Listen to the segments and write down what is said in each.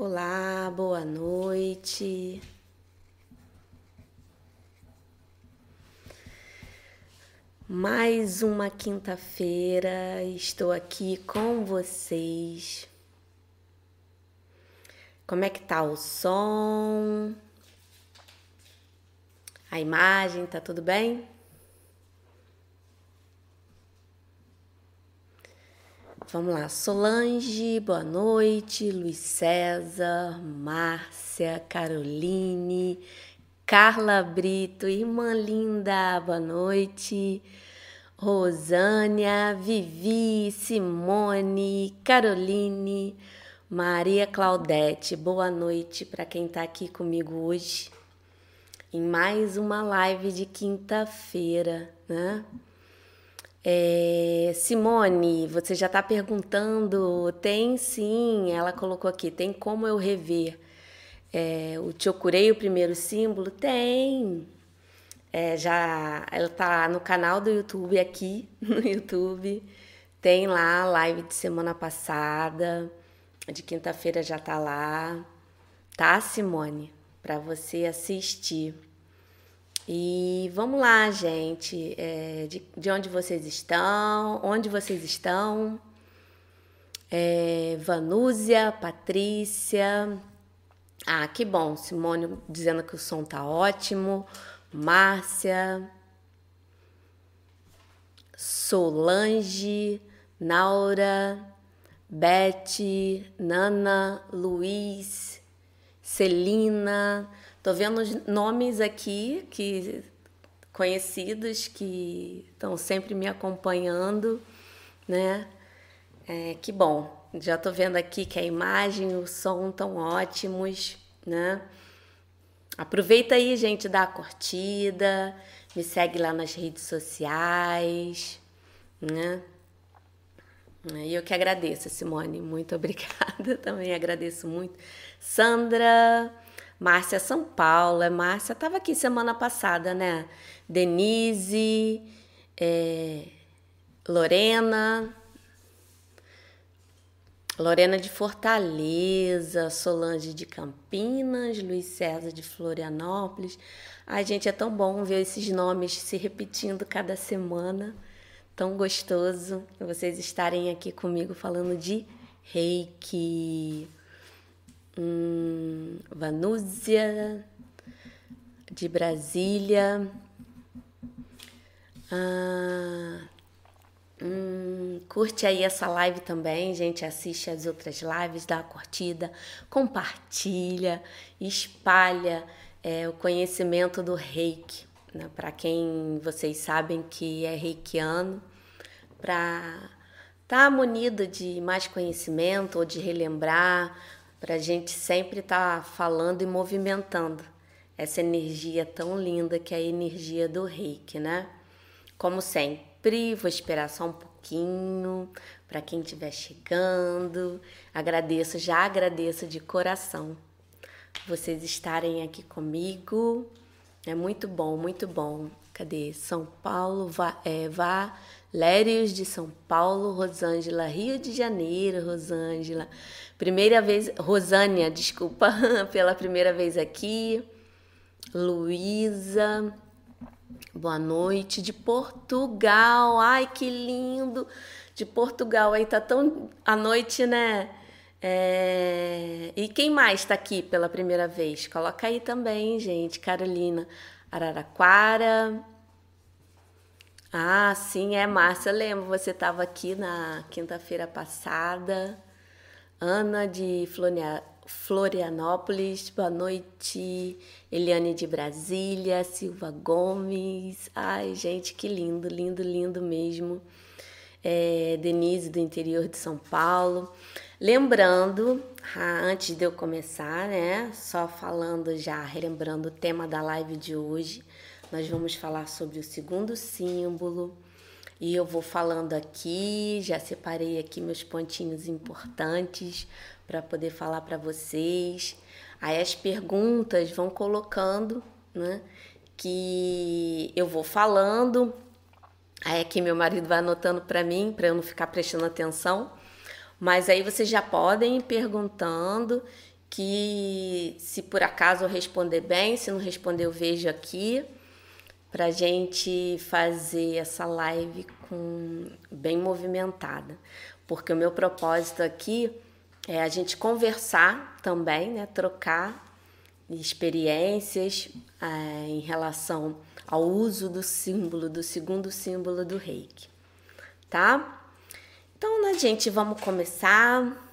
Olá, boa noite. Mais uma quinta-feira, estou aqui com vocês. Como é que tá o som? A imagem, tá tudo bem? Vamos lá, Solange, boa noite, Luiz César, Márcia, Caroline, Carla Brito, irmã linda, boa noite. Rosânia, Vivi, Simone, Caroline, Maria Claudete, boa noite para quem está aqui comigo hoje em mais uma live de quinta-feira, né? É, Simone, você já está perguntando? Tem sim, ela colocou aqui, tem como eu rever é, o Chokurei, o primeiro símbolo? Tem. É, já ela está no canal do YouTube aqui, no YouTube. Tem lá a live de semana passada, de quinta-feira já tá lá. Tá, Simone? Para você assistir. E vamos lá, gente. É, de, de onde vocês estão? Onde vocês estão? É, Vanúzia, Patrícia. Ah, que bom. Simone dizendo que o som tá ótimo. Márcia. Solange, Naura, Beth, Nana, Luiz, Celina. Tô vendo nomes aqui que conhecidos que estão sempre me acompanhando, né? É, que bom. Já tô vendo aqui que a imagem e o som estão ótimos, né? Aproveita aí, gente, dá a curtida, me segue lá nas redes sociais, né? E eu que agradeço, Simone, muito obrigada. Também agradeço muito. Sandra, Márcia São Paulo, é Márcia estava aqui semana passada, né? Denise, é, Lorena, Lorena de Fortaleza, Solange de Campinas, Luiz César de Florianópolis. Ai, gente, é tão bom ver esses nomes se repetindo cada semana. Tão gostoso vocês estarem aqui comigo falando de reiki. Hum, Vanúzia, de Brasília. Ah, hum, curte aí essa live também, gente. Assiste as outras lives, dá uma curtida, compartilha, espalha é, o conhecimento do reiki. Né? Para quem vocês sabem que é reikiano, para estar tá munido de mais conhecimento ou de relembrar para a gente sempre estar tá falando e movimentando essa energia tão linda que é a energia do reiki, né? Como sempre, vou esperar só um pouquinho para quem estiver chegando. Agradeço, já agradeço de coração vocês estarem aqui comigo. É muito bom, muito bom. Cadê? São Paulo, vá, é, Lérios de São Paulo, Rosângela, Rio de Janeiro, Rosângela. Primeira vez, Rosânia, desculpa, pela primeira vez aqui. Luísa, boa noite. De Portugal, ai que lindo! De Portugal, aí tá tão à noite, né? É... E quem mais está aqui pela primeira vez? Coloca aí também, gente. Carolina, Araraquara. Ah, sim, é Márcia. Eu lembro, você estava aqui na quinta-feira passada. Ana de Florianópolis, boa noite. Eliane de Brasília, Silva Gomes. Ai, gente, que lindo, lindo, lindo mesmo. É, Denise do interior de São Paulo. Lembrando, antes de eu começar, né? Só falando já, relembrando o tema da live de hoje nós vamos falar sobre o segundo símbolo. E eu vou falando aqui, já separei aqui meus pontinhos importantes para poder falar para vocês. Aí as perguntas vão colocando, né? Que eu vou falando. Aí aqui meu marido vai anotando para mim, para eu não ficar prestando atenção. Mas aí vocês já podem ir perguntando que se por acaso eu responder bem, se não responder eu vejo aqui para gente fazer essa live com bem movimentada, porque o meu propósito aqui é a gente conversar também, né, trocar experiências é, em relação ao uso do símbolo, do segundo símbolo do reiki, tá? Então, né, gente, vamos começar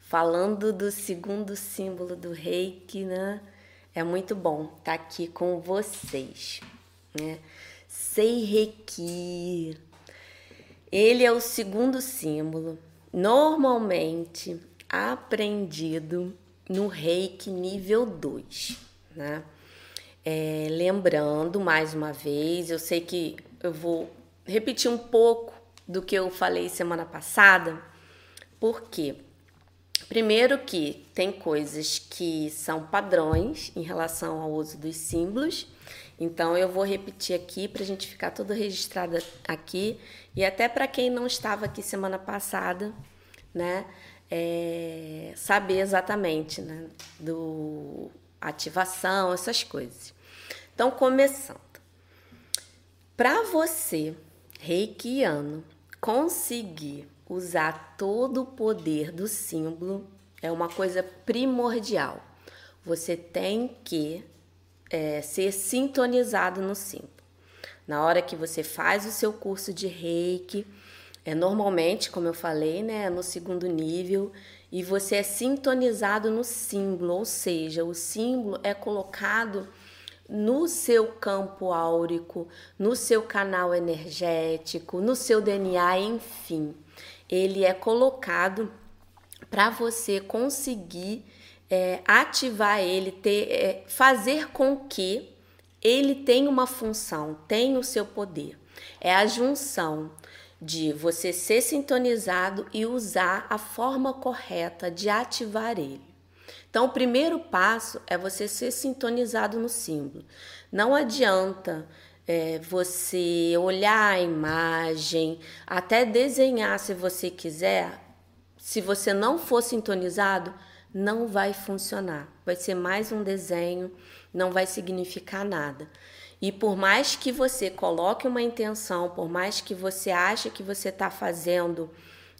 falando do segundo símbolo do reiki, né? É muito bom estar tá aqui com vocês, né? Sei Reiki. Ele é o segundo símbolo, normalmente aprendido no Reiki nível 2, né? É, lembrando mais uma vez, eu sei que eu vou repetir um pouco do que eu falei semana passada, porque primeiro que tem coisas que são padrões em relação ao uso dos símbolos, então eu vou repetir aqui para a gente ficar tudo registrado aqui e até para quem não estava aqui semana passada, né? é, saber exatamente, né? Do ativação, essas coisas. Então, começando. Para você, reikiano, conseguir usar todo o poder do símbolo é uma coisa primordial. Você tem que é, ser sintonizado no símbolo. Na hora que você faz o seu curso de reiki, é normalmente, como eu falei, né, no segundo nível, e você é sintonizado no símbolo, ou seja, o símbolo é colocado no seu campo áurico, no seu canal energético, no seu DNA, enfim. Ele é colocado para você conseguir é, ativar ele, ter, é, fazer com que ele tenha uma função, tenha o seu poder. É a junção de você ser sintonizado e usar a forma correta de ativar ele. Então, o primeiro passo é você ser sintonizado no símbolo. Não adianta é, você olhar a imagem, até desenhar se você quiser. Se você não for sintonizado, não vai funcionar. Vai ser mais um desenho, não vai significar nada. E por mais que você coloque uma intenção, por mais que você ache que você está fazendo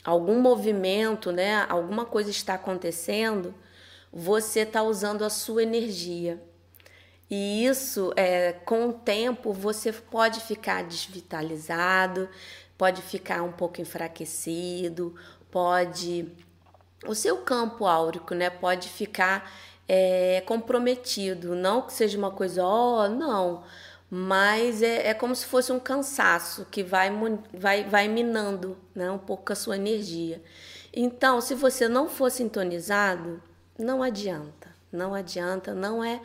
algum movimento, né, alguma coisa está acontecendo, você está usando a sua energia. E isso, é, com o tempo, você pode ficar desvitalizado, pode ficar um pouco enfraquecido, pode. O seu campo áurico, né, pode ficar é, comprometido. Não que seja uma coisa, ó, oh, não mas é, é como se fosse um cansaço que vai, vai, vai minando né, um pouco a sua energia. Então, se você não for sintonizado, não adianta, não adianta, não é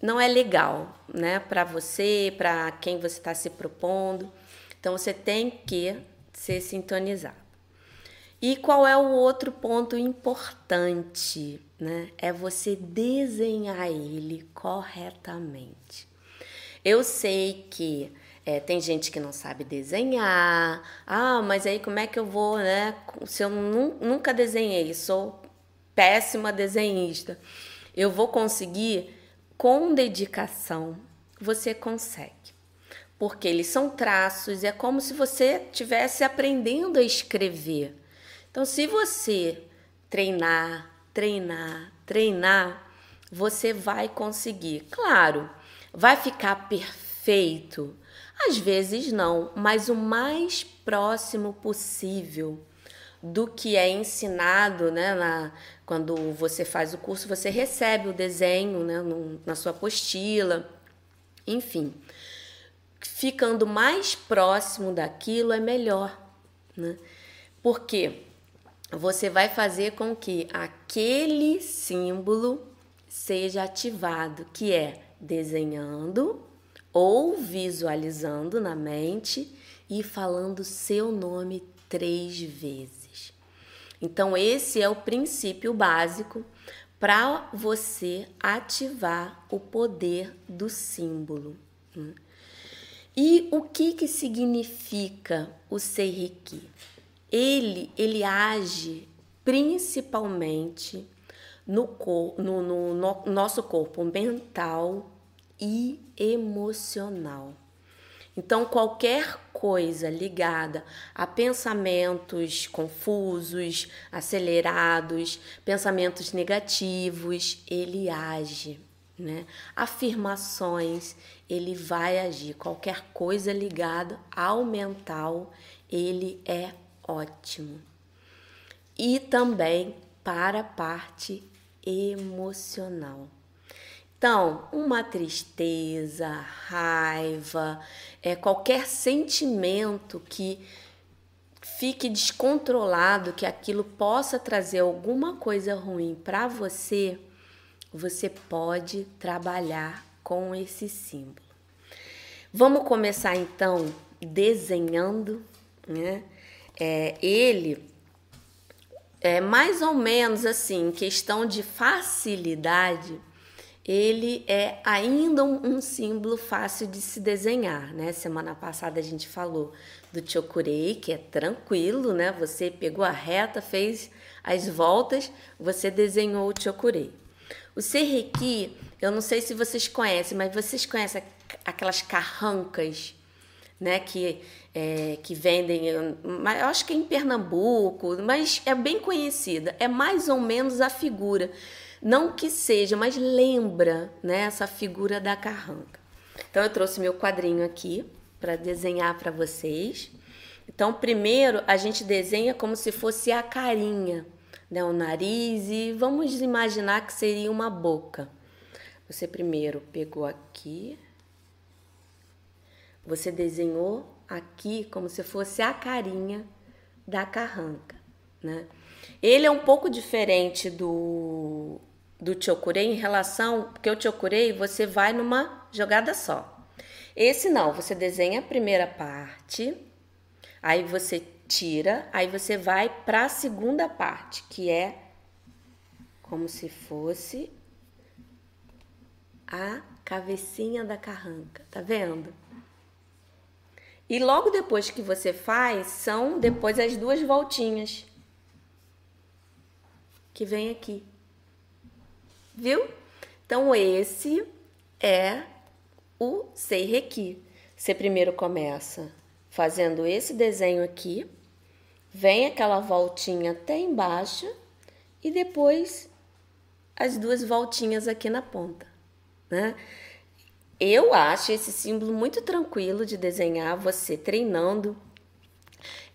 não é legal, né, para você, para quem você está se propondo. Então, você tem que ser sintonizado. E qual é o outro ponto importante, né? É você desenhar ele corretamente. Eu sei que é, tem gente que não sabe desenhar. Ah, mas aí como é que eu vou, né? Se eu nunca desenhei, sou péssima desenhista, eu vou conseguir com dedicação. Você consegue. Porque eles são traços, é como se você estivesse aprendendo a escrever. Então, se você treinar, treinar, treinar, você vai conseguir. Claro, Vai ficar perfeito? Às vezes não, mas o mais próximo possível do que é ensinado, né? Na, quando você faz o curso, você recebe o desenho né, no, na sua apostila, enfim. Ficando mais próximo daquilo é melhor, né? Porque você vai fazer com que aquele símbolo seja ativado, que é desenhando ou visualizando na mente e falando seu nome três vezes. Então, esse é o princípio básico para você ativar o poder do símbolo. Né? E o que, que significa o Seiriki? Ele, ele age principalmente no, cor, no, no, no nosso corpo mental e emocional. Então, qualquer coisa ligada a pensamentos confusos, acelerados, pensamentos negativos, ele age, né? Afirmações, ele vai agir. Qualquer coisa ligada ao mental, ele é ótimo. E também para a parte emocional. Então, uma tristeza, raiva, é, qualquer sentimento que fique descontrolado, que aquilo possa trazer alguma coisa ruim para você, você pode trabalhar com esse símbolo. Vamos começar então desenhando, né? É, ele é mais ou menos assim, questão de facilidade ele é ainda um, um, símbolo fácil de se desenhar, né? Semana passada a gente falou do chokurei, que é tranquilo, né? Você pegou a reta, fez as voltas, você desenhou o chokurei. O serreki, eu não sei se vocês conhecem, mas vocês conhecem aquelas carrancas, né? Que, é, que vendem, eu acho que é em Pernambuco, mas é bem conhecida. É mais ou menos a figura não que seja, mas lembra né, essa figura da carranca. Então eu trouxe meu quadrinho aqui para desenhar para vocês. Então, primeiro a gente desenha como se fosse a carinha, né, o nariz e vamos imaginar que seria uma boca. Você primeiro pegou aqui, você desenhou aqui como se fosse a carinha da carranca, né? Ele é um pouco diferente do do chokurei em relação, porque o chokurei você vai numa jogada só. Esse não, você desenha a primeira parte, aí você tira, aí você vai para a segunda parte, que é como se fosse a cabecinha da carranca, tá vendo? E logo depois que você faz, são depois as duas voltinhas que vem aqui viu? Então, esse é o Seireki. Você primeiro começa fazendo esse desenho aqui, vem aquela voltinha até embaixo e depois as duas voltinhas aqui na ponta, né? Eu acho esse símbolo muito tranquilo de desenhar, você treinando.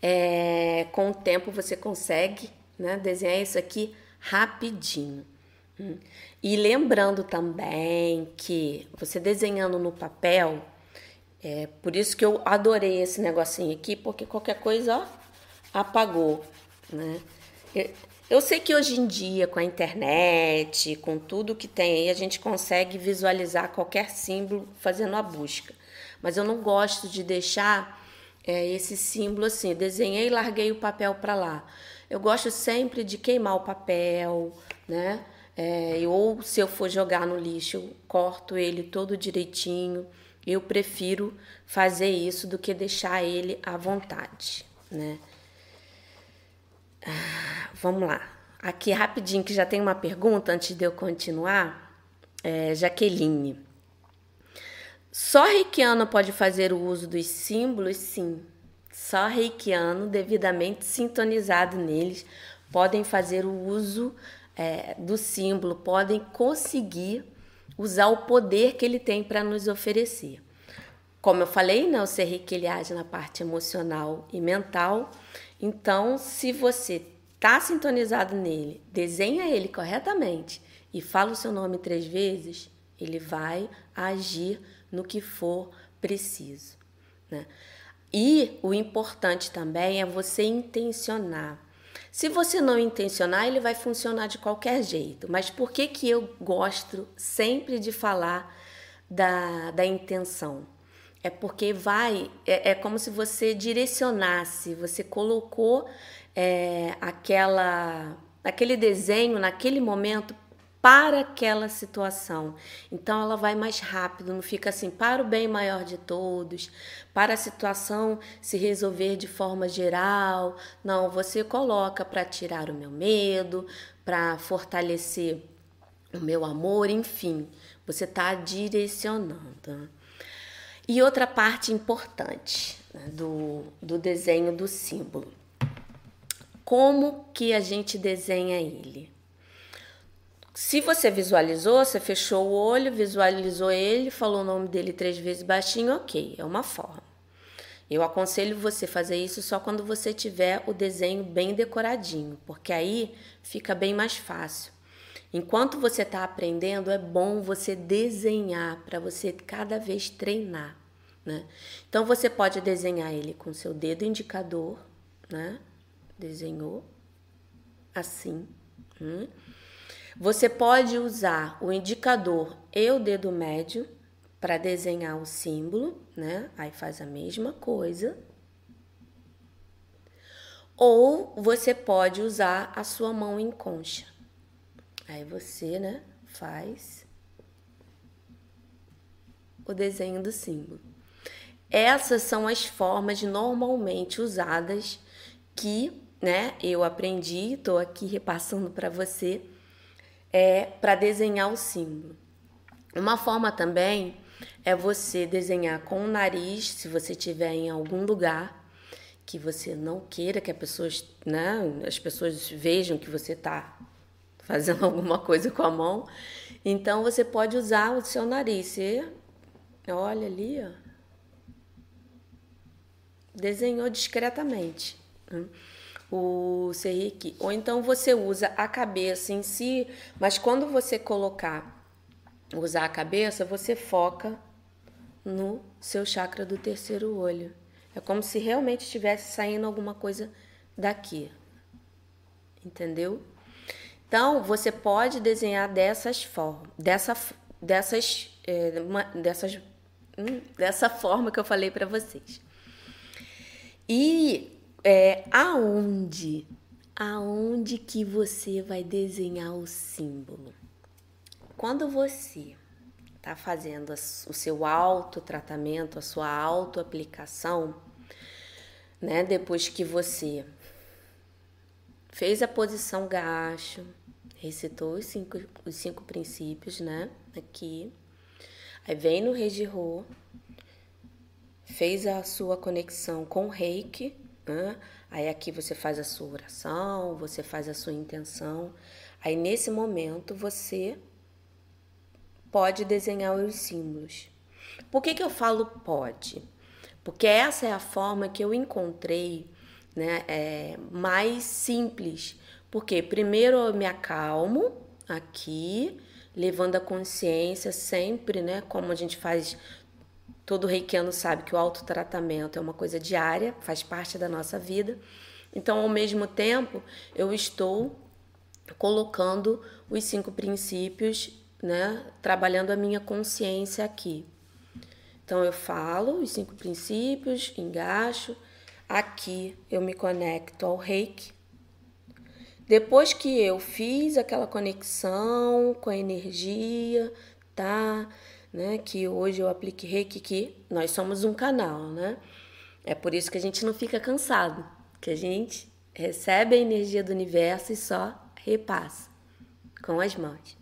É, com o tempo você consegue né, desenhar isso aqui rapidinho. E lembrando também que você desenhando no papel, é por isso que eu adorei esse negocinho aqui, porque qualquer coisa, ó, apagou, né? Eu sei que hoje em dia, com a internet, com tudo que tem aí, a gente consegue visualizar qualquer símbolo fazendo a busca. Mas eu não gosto de deixar é, esse símbolo assim, desenhei e larguei o papel para lá. Eu gosto sempre de queimar o papel, né? É, ou se eu for jogar no lixo, eu corto ele todo direitinho. Eu prefiro fazer isso do que deixar ele à vontade, né? Ah, vamos lá. Aqui rapidinho que já tem uma pergunta antes de eu continuar. É, Jaqueline. Só reikiano pode fazer o uso dos símbolos? Sim. Só reikiano, devidamente sintonizado neles, podem fazer o uso é, do símbolo podem conseguir usar o poder que ele tem para nos oferecer. Como eu falei, né, o Serrique ele age na parte emocional e mental. Então, se você está sintonizado nele, desenha ele corretamente e fala o seu nome três vezes, ele vai agir no que for preciso. Né? E o importante também é você intencionar. Se você não intencionar, ele vai funcionar de qualquer jeito. Mas por que, que eu gosto sempre de falar da, da intenção? É porque vai, é, é como se você direcionasse, você colocou é, aquela, aquele desenho naquele momento para aquela situação. Então ela vai mais rápido, não fica assim para o bem maior de todos, para a situação se resolver de forma geral. Não, você coloca para tirar o meu medo, para fortalecer o meu amor, enfim, você está direcionando. E outra parte importante né, do, do desenho do símbolo. Como que a gente desenha ele? Se você visualizou, você fechou o olho, visualizou ele, falou o nome dele três vezes baixinho, ok, é uma forma. Eu aconselho você fazer isso só quando você tiver o desenho bem decoradinho, porque aí fica bem mais fácil. Enquanto você está aprendendo, é bom você desenhar para você cada vez treinar. Né? Então você pode desenhar ele com seu dedo indicador, né? Desenhou assim. Hum? Você pode usar o indicador e o dedo médio para desenhar o símbolo, né? Aí faz a mesma coisa. Ou você pode usar a sua mão em concha. Aí você, né, faz o desenho do símbolo. Essas são as formas normalmente usadas que, né, eu aprendi, estou aqui repassando para você é para desenhar o símbolo. Uma forma também é você desenhar com o nariz, se você estiver em algum lugar que você não queira que as pessoas, né, as pessoas vejam que você está fazendo alguma coisa com a mão. Então você pode usar o seu nariz. Você olha ali, ó. Desenhou discretamente. Né? O serrique. Ou então você usa a cabeça em si, mas quando você colocar, usar a cabeça, você foca no seu chakra do terceiro olho. É como se realmente estivesse saindo alguma coisa daqui. Entendeu? Então, você pode desenhar dessas formas, dessa, dessas, é, uma, dessas, hum, dessa forma que eu falei para vocês. E é aonde, aonde que você vai desenhar o símbolo. Quando você está fazendo o seu autotratamento, a sua autoaplicação, né? Depois que você fez a posição gacho, recitou os cinco, os cinco princípios, né? Aqui. Aí vem no Rejirô, fez a sua conexão com o reiki, né? Aí aqui você faz a sua oração, você faz a sua intenção. Aí nesse momento você pode desenhar os símbolos. Por que, que eu falo pode? Porque essa é a forma que eu encontrei né, é, mais simples. Porque primeiro eu me acalmo aqui, levando a consciência sempre, né? Como a gente faz Todo reikiano sabe que o autotratamento é uma coisa diária, faz parte da nossa vida. Então, ao mesmo tempo, eu estou colocando os cinco princípios, né, trabalhando a minha consciência aqui. Então, eu falo os cinco princípios, engaixo. Aqui eu me conecto ao reiki. Depois que eu fiz aquela conexão com a energia, tá? Né? Que hoje eu aplique reiki, que nós somos um canal, né? É por isso que a gente não fica cansado, que a gente recebe a energia do universo e só repassa com as mãos.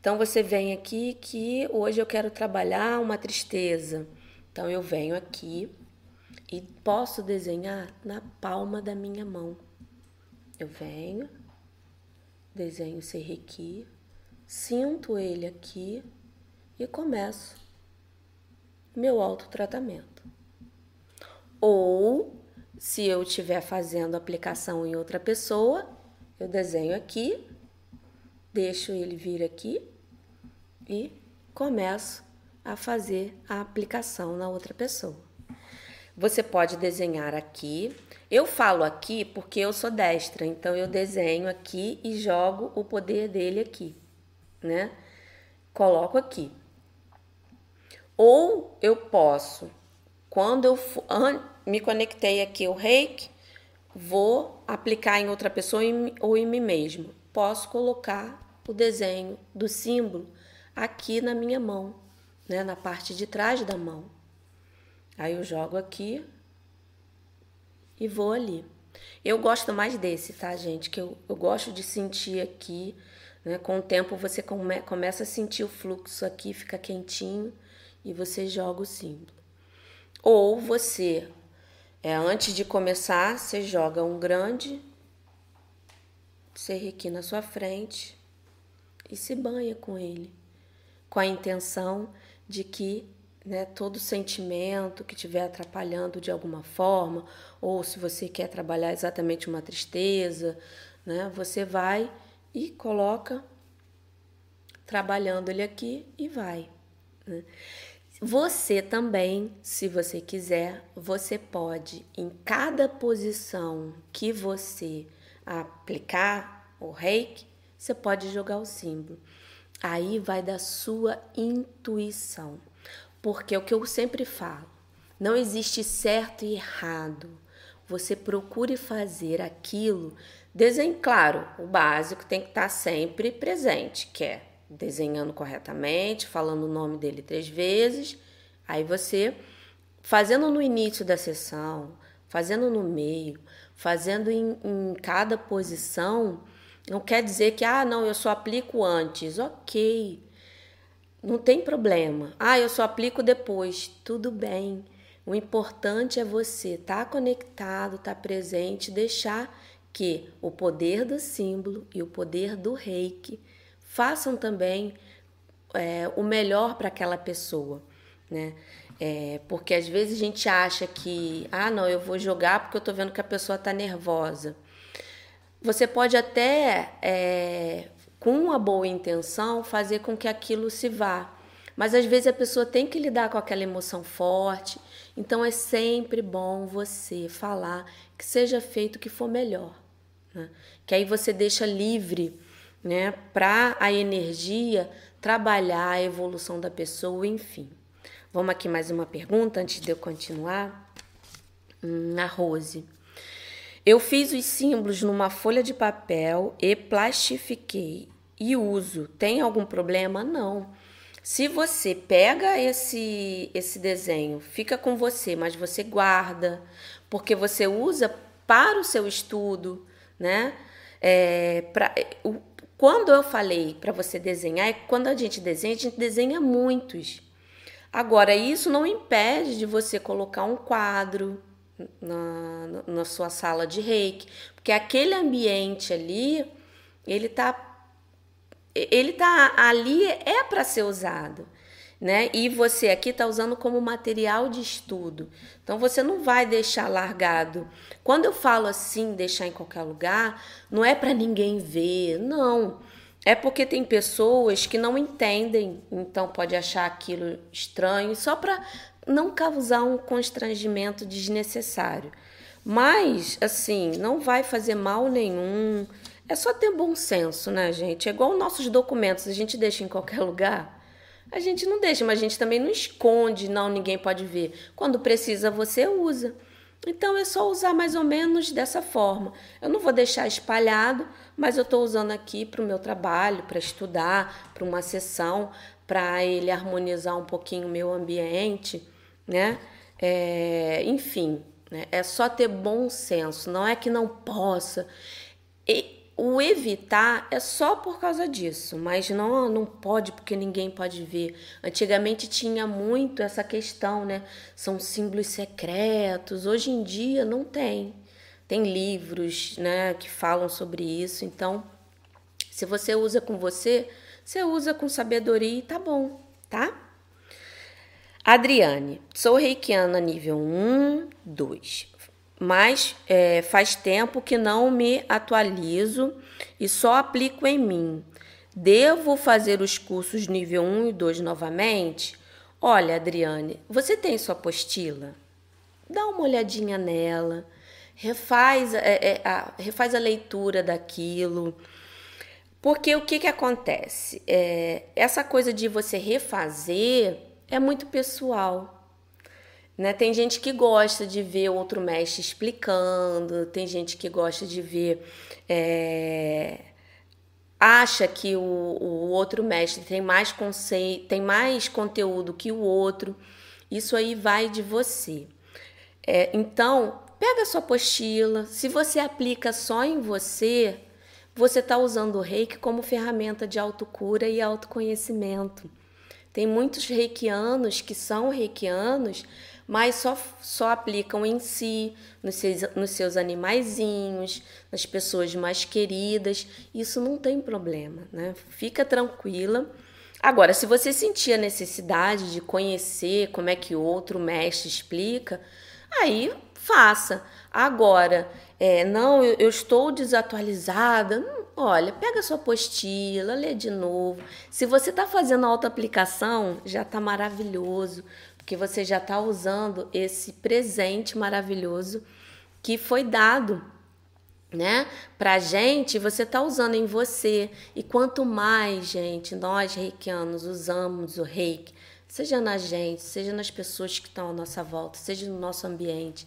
Então você vem aqui que hoje eu quero trabalhar uma tristeza. Então eu venho aqui e posso desenhar na palma da minha mão. Eu venho, desenho esse reiki, sinto ele aqui e começo meu autotratamento. Ou, se eu estiver fazendo aplicação em outra pessoa, eu desenho aqui, deixo ele vir aqui e começo a fazer a aplicação na outra pessoa. Você pode desenhar aqui. Eu falo aqui porque eu sou destra, então eu desenho aqui e jogo o poder dele aqui, né? Coloco aqui. Ou eu posso, quando eu me conectei aqui o reiki, vou aplicar em outra pessoa ou em mim mesmo. Posso colocar o desenho do símbolo aqui na minha mão, né, na parte de trás da mão. Aí eu jogo aqui e vou ali. Eu gosto mais desse, tá, gente? Que eu, eu gosto de sentir aqui. Né? Com o tempo você come, começa a sentir o fluxo aqui, fica quentinho e você joga o símbolo. Ou você, é, antes de começar, você joga um grande aqui na sua frente e se banha com ele, com a intenção de que né, todo sentimento que estiver atrapalhando de alguma forma, ou se você quer trabalhar exatamente uma tristeza, né, você vai e coloca trabalhando ele aqui e vai. Né? Você também, se você quiser, você pode, em cada posição que você aplicar o reiki, você pode jogar o símbolo. Aí vai da sua intuição. Porque é o que eu sempre falo, não existe certo e errado. Você procure fazer aquilo, desenho, claro, o básico tem que estar sempre presente, que é desenhando corretamente, falando o nome dele três vezes. Aí você, fazendo no início da sessão, fazendo no meio, fazendo em, em cada posição, não quer dizer que, ah, não, eu só aplico antes. Ok, não tem problema. Ah, eu só aplico depois. Tudo bem. O importante é você estar tá conectado, estar tá presente, deixar que o poder do símbolo e o poder do reiki façam também é, o melhor para aquela pessoa, né? É, porque às vezes a gente acha que, ah, não, eu vou jogar porque eu estou vendo que a pessoa está nervosa. Você pode até é, com uma boa intenção, fazer com que aquilo se vá. Mas às vezes a pessoa tem que lidar com aquela emoção forte, então é sempre bom você falar que seja feito o que for melhor. Né? Que aí você deixa livre né, para a energia trabalhar a evolução da pessoa, enfim. Vamos aqui mais uma pergunta antes de eu continuar. Hum, a Rose. Eu fiz os símbolos numa folha de papel e plastifiquei e uso. Tem algum problema? Não. Se você pega esse esse desenho, fica com você, mas você guarda, porque você usa para o seu estudo, né? É, pra, quando eu falei para você desenhar, é quando a gente desenha, a gente desenha muitos. Agora, isso não impede de você colocar um quadro, na, na sua sala de reiki, porque aquele ambiente ali, ele tá ele tá ali é para ser usado, né? E você aqui está usando como material de estudo. Então você não vai deixar largado. Quando eu falo assim, deixar em qualquer lugar, não é para ninguém ver, não. É porque tem pessoas que não entendem, então pode achar aquilo estranho, só para não causar um constrangimento desnecessário. Mas, assim, não vai fazer mal nenhum. É só ter bom senso, né, gente? É igual nossos documentos, a gente deixa em qualquer lugar. A gente não deixa, mas a gente também não esconde, não, ninguém pode ver. Quando precisa, você usa. Então é só usar mais ou menos dessa forma. Eu não vou deixar espalhado, mas eu estou usando aqui para o meu trabalho, para estudar, para uma sessão, para ele harmonizar um pouquinho o meu ambiente né? É, enfim, né? é só ter bom senso, não é que não possa. E o evitar é só por causa disso, mas não, não pode porque ninguém pode ver. Antigamente tinha muito essa questão, né? São símbolos secretos. Hoje em dia não tem. Tem livros, né, que falam sobre isso. Então, se você usa com você, você usa com sabedoria e tá bom, tá? Adriane, sou reikiana nível 1, 2, mas é, faz tempo que não me atualizo e só aplico em mim. Devo fazer os cursos nível 1 e 2 novamente? Olha, Adriane, você tem sua apostila? Dá uma olhadinha nela, refaz, é, é, a, refaz a leitura daquilo. Porque o que, que acontece? É, essa coisa de você refazer é muito pessoal. Né? Tem gente que gosta de ver outro mestre explicando, tem gente que gosta de ver é, acha que o, o outro mestre tem mais conceito, tem mais conteúdo que o outro, isso aí vai de você. É, então, pega a sua apostila. Se você aplica só em você, você está usando o reiki como ferramenta de autocura e autoconhecimento. Tem muitos reikianos que são reikianos, mas só, só aplicam em si, nos seus, nos seus animaizinhos, nas pessoas mais queridas. Isso não tem problema, né? Fica tranquila. Agora, se você sentir a necessidade de conhecer como é que outro mestre explica, aí faça. Agora, é, não, eu, eu estou desatualizada. Não, olha, pega sua apostila, lê de novo. Se você está fazendo auto-aplicação, já está maravilhoso, porque você já está usando esse presente maravilhoso que foi dado né? Pra gente, você tá usando em você. E quanto mais, gente, nós reikianos usamos o reiki, seja na gente, seja nas pessoas que estão à nossa volta, seja no nosso ambiente,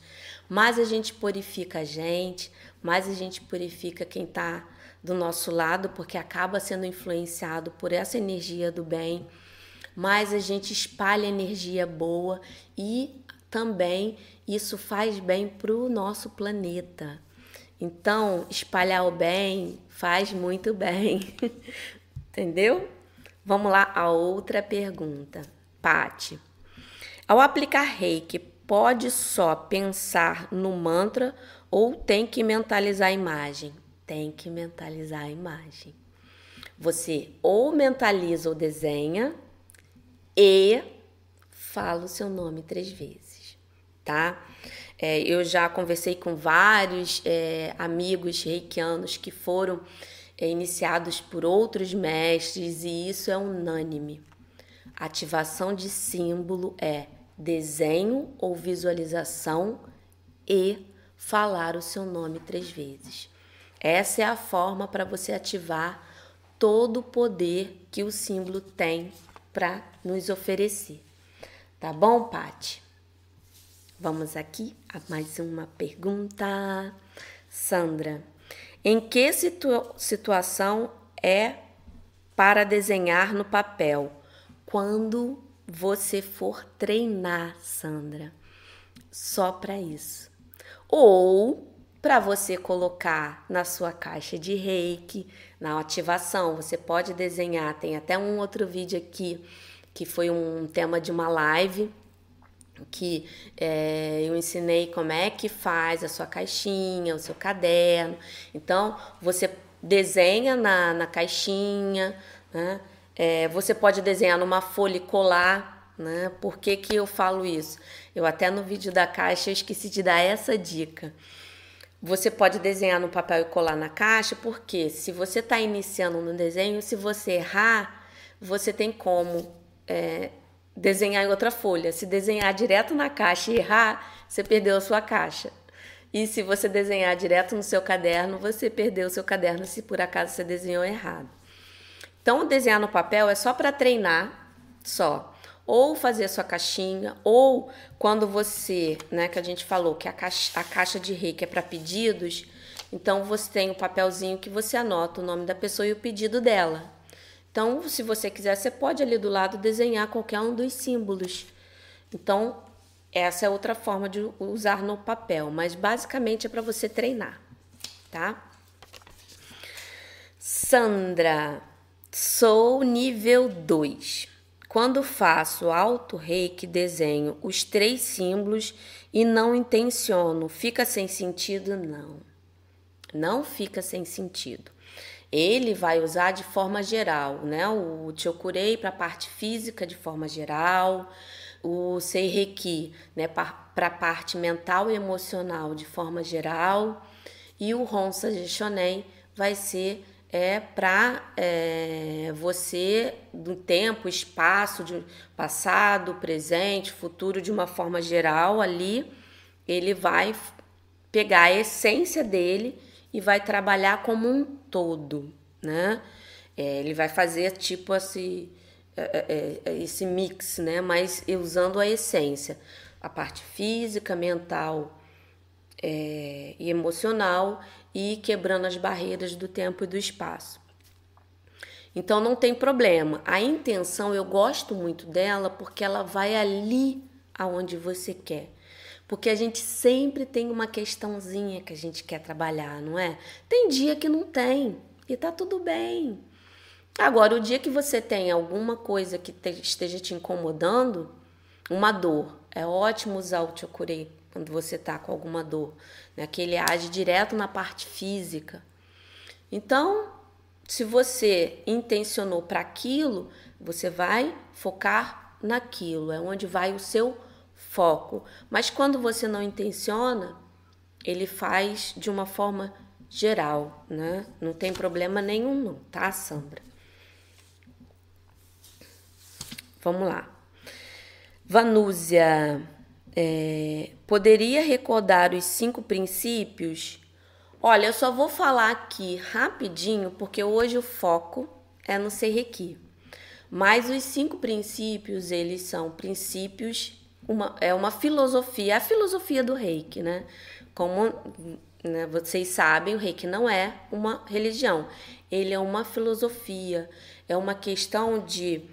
mais a gente purifica a gente, mais a gente purifica quem está do nosso lado, porque acaba sendo influenciado por essa energia do bem, mais a gente espalha energia boa e também isso faz bem para o nosso planeta. Então, espalhar o bem faz muito bem. Entendeu? Vamos lá a outra pergunta. Pati. Ao aplicar reiki, pode só pensar no mantra ou tem que mentalizar a imagem? Tem que mentalizar a imagem. Você ou mentaliza ou desenha e fala o seu nome três vezes, tá? É, eu já conversei com vários é, amigos reikianos que foram é, iniciados por outros mestres e isso é unânime. Ativação de símbolo é desenho ou visualização e falar o seu nome três vezes. Essa é a forma para você ativar todo o poder que o símbolo tem para nos oferecer. Tá bom, Pati? Vamos aqui a mais uma pergunta. Sandra, em que situ situação é para desenhar no papel? Quando você for treinar, Sandra. Só para isso. Ou para você colocar na sua caixa de reiki, na ativação, você pode desenhar. Tem até um outro vídeo aqui que foi um tema de uma live que é, eu ensinei como é que faz a sua caixinha, o seu caderno. Então, você desenha na, na caixinha, né? É, você pode desenhar numa folha e colar, né? Por que, que eu falo isso? Eu até no vídeo da caixa eu esqueci de dar essa dica. Você pode desenhar no papel e colar na caixa, porque se você está iniciando no desenho, se você errar, você tem como é, desenhar em outra folha. Se desenhar direto na caixa e errar, você perdeu a sua caixa. E se você desenhar direto no seu caderno, você perdeu o seu caderno se por acaso você desenhou errado. Então, desenhar no papel é só para treinar, só. Ou fazer a sua caixinha, ou quando você, né, que a gente falou que a caixa, a caixa de reiki é para pedidos, então você tem o um papelzinho que você anota o nome da pessoa e o pedido dela. Então, se você quiser, você pode ali do lado desenhar qualquer um dos símbolos. Então, essa é outra forma de usar no papel, mas basicamente é para você treinar, tá? Sandra, sou nível 2. Quando faço alto reiki, desenho os três símbolos e não intenciono. Fica sem sentido? Não. Não fica sem sentido ele vai usar de forma geral, né? O Chokurei para a parte física de forma geral, o Seireki, né, para a parte mental e emocional de forma geral, e o Honsa de Shonen vai ser é para é, você do tempo, espaço, de passado, presente, futuro de uma forma geral ali, ele vai pegar a essência dele e vai trabalhar como um todo, né? É, ele vai fazer tipo esse, é, é, é, esse mix, né? Mas usando a essência, a parte física, mental é, e emocional e quebrando as barreiras do tempo e do espaço. Então não tem problema. A intenção eu gosto muito dela porque ela vai ali aonde você quer. Porque a gente sempre tem uma questãozinha que a gente quer trabalhar, não é? Tem dia que não tem e tá tudo bem. Agora, o dia que você tem alguma coisa que te, esteja te incomodando, uma dor, é ótimo usar o Chokurei quando você tá com alguma dor, né? Que ele age direto na parte física. Então, se você intencionou para aquilo, você vai focar naquilo, é onde vai o seu foco. Mas quando você não intenciona, ele faz de uma forma geral, né? Não tem problema nenhum, não, tá, Sandra? Vamos lá. Vanúzia, é, poderia recordar os cinco princípios? Olha, eu só vou falar aqui rapidinho, porque hoje o foco é no Serrequi. Mas os cinco princípios, eles são princípios, uma, é uma filosofia, é a filosofia do reiki, né? Como né, vocês sabem, o reiki não é uma religião, ele é uma filosofia, é uma questão de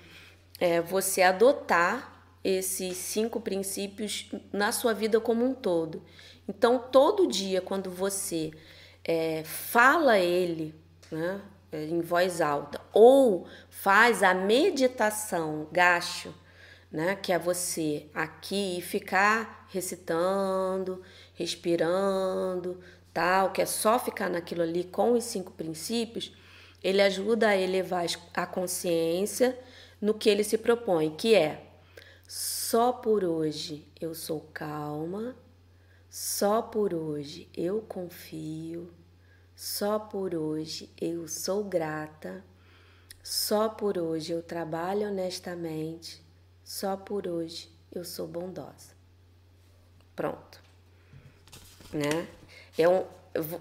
é, você adotar esses cinco princípios na sua vida como um todo. Então, todo dia, quando você é, fala ele né, é, em voz alta, ou faz a meditação gacho, né, que é você aqui ficar recitando, respirando, tal, que é só ficar naquilo ali com os cinco princípios, ele ajuda a elevar a consciência no que ele se propõe, que é só por hoje eu sou calma, só por hoje eu confio, só por hoje eu sou grata, só por hoje eu trabalho honestamente, só por hoje eu sou bondosa. Pronto. Né? É um,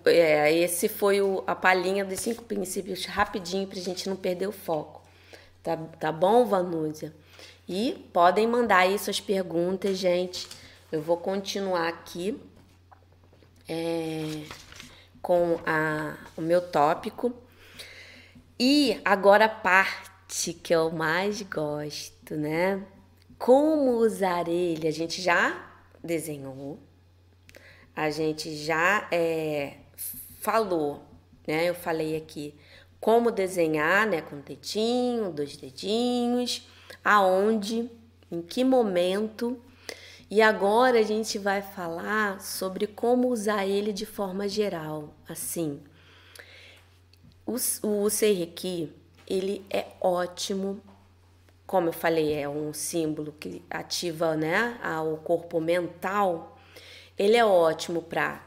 é, esse foi o, a palhinha dos cinco princípios rapidinho para a gente não perder o foco. Tá, tá bom, Vanúzia? E podem mandar aí suas perguntas, gente eu vou continuar aqui é, com a, o meu tópico. E agora a parte que eu mais gosto, né? Como usar ele? A gente já desenhou, a gente já é, falou, né? Eu falei aqui como desenhar, né? Com dedinho, dois dedinhos, aonde, em que momento e agora a gente vai falar sobre como usar ele de forma geral. Assim, o, o ele é ótimo, como eu falei, é um símbolo que ativa né, o corpo mental. Ele é ótimo para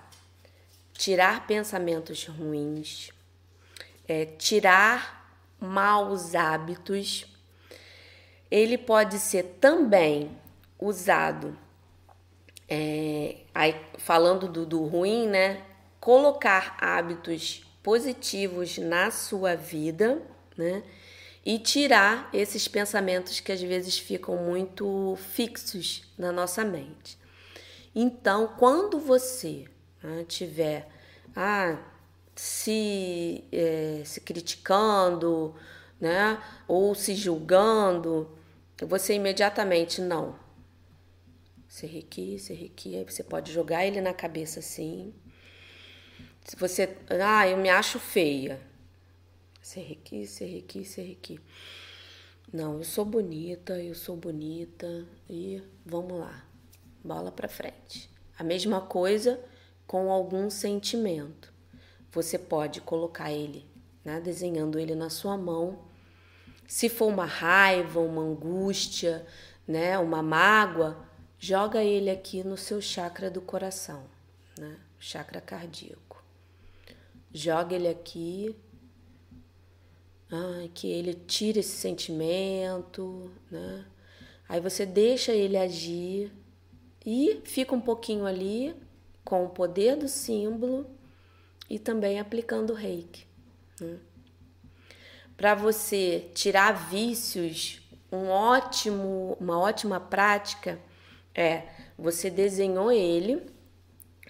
tirar pensamentos ruins, é, tirar maus hábitos. Ele pode ser também usado é, aí, falando do, do ruim, né? Colocar hábitos positivos na sua vida, né? E tirar esses pensamentos que às vezes ficam muito fixos na nossa mente. Então, quando você né, tiver ah, se, é, se criticando, né, ou se julgando, você imediatamente não Serrequi, serrequi. Aí você pode jogar ele na cabeça assim. Se você. Ah, eu me acho feia. Serrequi, serrequi, serrequi. Não, eu sou bonita, eu sou bonita. E vamos lá. Bola pra frente. A mesma coisa com algum sentimento. Você pode colocar ele, né, desenhando ele na sua mão. Se for uma raiva, uma angústia, né, uma mágoa, joga ele aqui no seu chakra do coração, né? Chakra cardíaco. Joga ele aqui, que ele tire esse sentimento, né? Aí você deixa ele agir e fica um pouquinho ali com o poder do símbolo e também aplicando o reiki. Né? Para você tirar vícios, um ótimo, uma ótima prática é, você desenhou ele,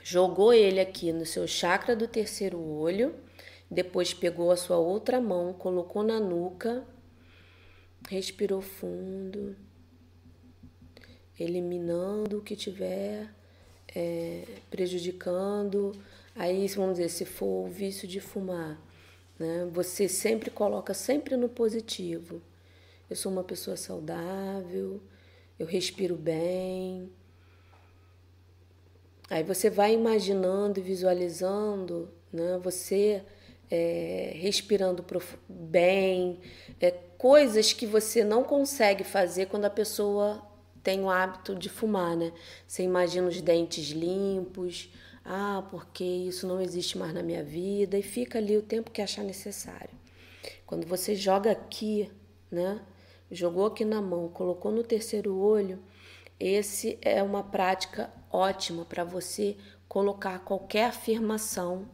jogou ele aqui no seu chakra do terceiro olho, Depois pegou a sua outra mão, colocou na nuca, respirou fundo, eliminando o que tiver é, prejudicando. Aí, vamos dizer, se for o vício de fumar, né? Você sempre coloca sempre no positivo. Eu sou uma pessoa saudável, eu respiro bem. Aí você vai imaginando e visualizando, né? Você é, respirando bem, é, coisas que você não consegue fazer quando a pessoa tem o hábito de fumar, né? Você imagina os dentes limpos, ah, porque isso não existe mais na minha vida, e fica ali o tempo que achar necessário. Quando você joga aqui, né? Jogou aqui na mão, colocou no terceiro olho, esse é uma prática ótima para você colocar qualquer afirmação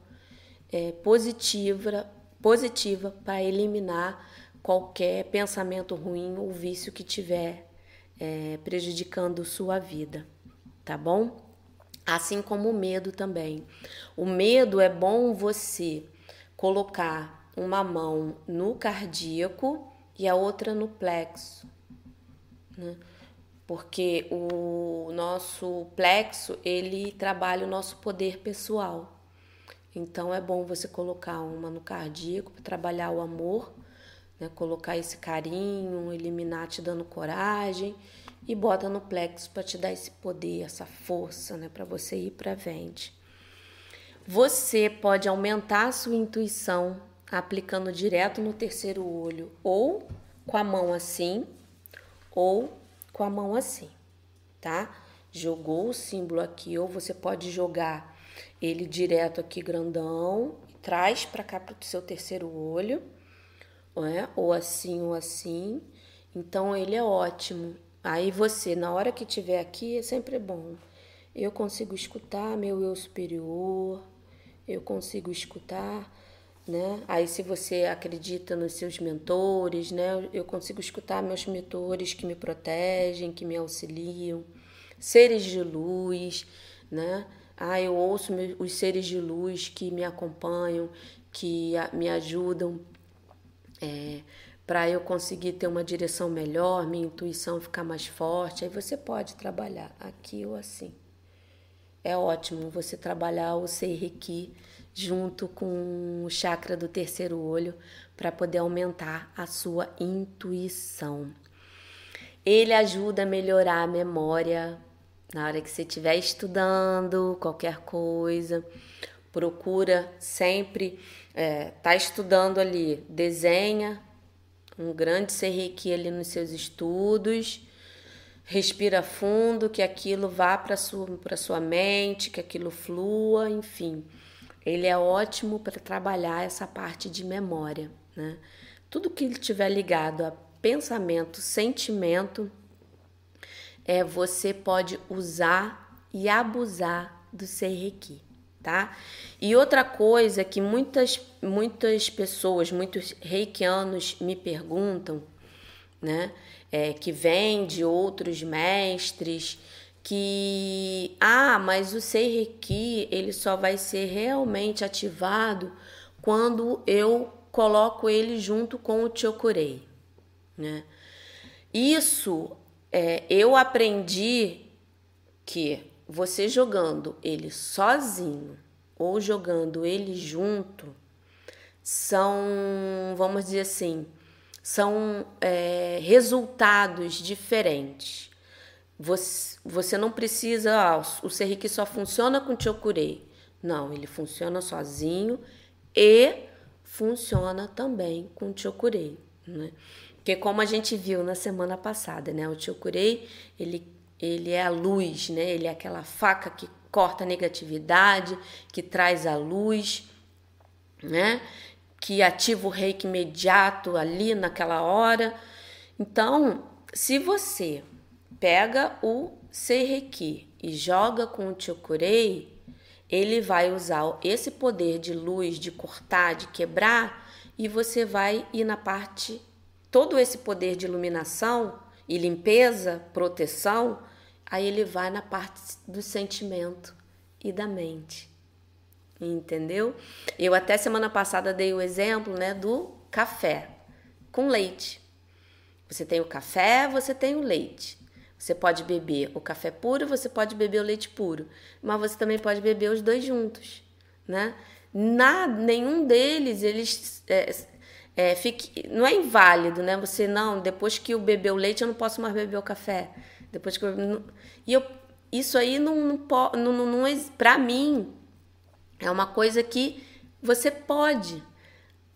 é, positiva, positiva para eliminar qualquer pensamento ruim ou vício que tiver é, prejudicando sua vida, tá bom? Assim como o medo também. O medo é bom você colocar uma mão no cardíaco e a outra no plexo, né? Porque o nosso plexo ele trabalha o nosso poder pessoal. Então é bom você colocar uma no cardíaco para trabalhar o amor né? Colocar esse carinho, eliminar te dando coragem e bota no plexo para te dar esse poder, essa força, né? Para você ir para frente. Você pode aumentar a sua intuição aplicando direto no terceiro olho, ou com a mão assim, ou com a mão assim, tá? Jogou o símbolo aqui, ou você pode jogar ele direto aqui grandão, traz para cá para o seu terceiro olho é? ou assim ou assim. Então ele é ótimo. Aí você, na hora que tiver aqui, é sempre bom. Eu consigo escutar meu eu superior, eu consigo escutar, né? Aí se você acredita nos seus mentores, né? Eu consigo escutar meus mentores que me protegem, que me auxiliam, seres de luz, né? Ah, eu ouço os seres de luz que me acompanham, que me ajudam é, para eu conseguir ter uma direção melhor, minha intuição ficar mais forte, aí você pode trabalhar aqui ou assim. É ótimo você trabalhar o Seiriki junto com o chakra do terceiro olho para poder aumentar a sua intuição. Ele ajuda a melhorar a memória na hora que você estiver estudando qualquer coisa. Procura sempre é, tá estudando ali, desenha um grande serrequi ali nos seus estudos, respira fundo, que aquilo vá para sua para sua mente, que aquilo flua, enfim. Ele é ótimo para trabalhar essa parte de memória, né? Tudo que ele tiver ligado a pensamento, sentimento, é você pode usar e abusar do Seireki tá? E outra coisa que muitas, muitas pessoas, muitos reikianos me perguntam, né? É, que vem de outros mestres, que ah, mas o Seireki ele só vai ser realmente ativado quando eu coloco ele junto com o Chokurei, né? Isso é, eu aprendi que você jogando ele sozinho ou jogando ele junto são, vamos dizer assim, são é, resultados diferentes. Você, você não precisa, ah, o Serrique só funciona com Chokurei. Não, ele funciona sozinho e funciona também com Chokurei, né? Porque como a gente viu na semana passada, né? O Chokurei, ele ele é a luz, né? Ele é aquela faca que corta a negatividade, que traz a luz, né? Que ativa o reiki imediato ali naquela hora. Então, se você pega o Seireki e joga com o Chokurei, ele vai usar esse poder de luz, de cortar, de quebrar, e você vai ir na parte, todo esse poder de iluminação e limpeza, proteção, Aí ele vai na parte do sentimento e da mente, entendeu? Eu até semana passada dei o exemplo, né, do café com leite. Você tem o café, você tem o leite. Você pode beber o café puro, você pode beber o leite puro, mas você também pode beber os dois juntos, né? Nenhum deles eles é, é, fique, não é inválido, né? Você não, depois que eu beber o leite eu não posso mais beber o café. Depois que eu, e eu, isso aí não, não, não, não, para mim é uma coisa que você pode.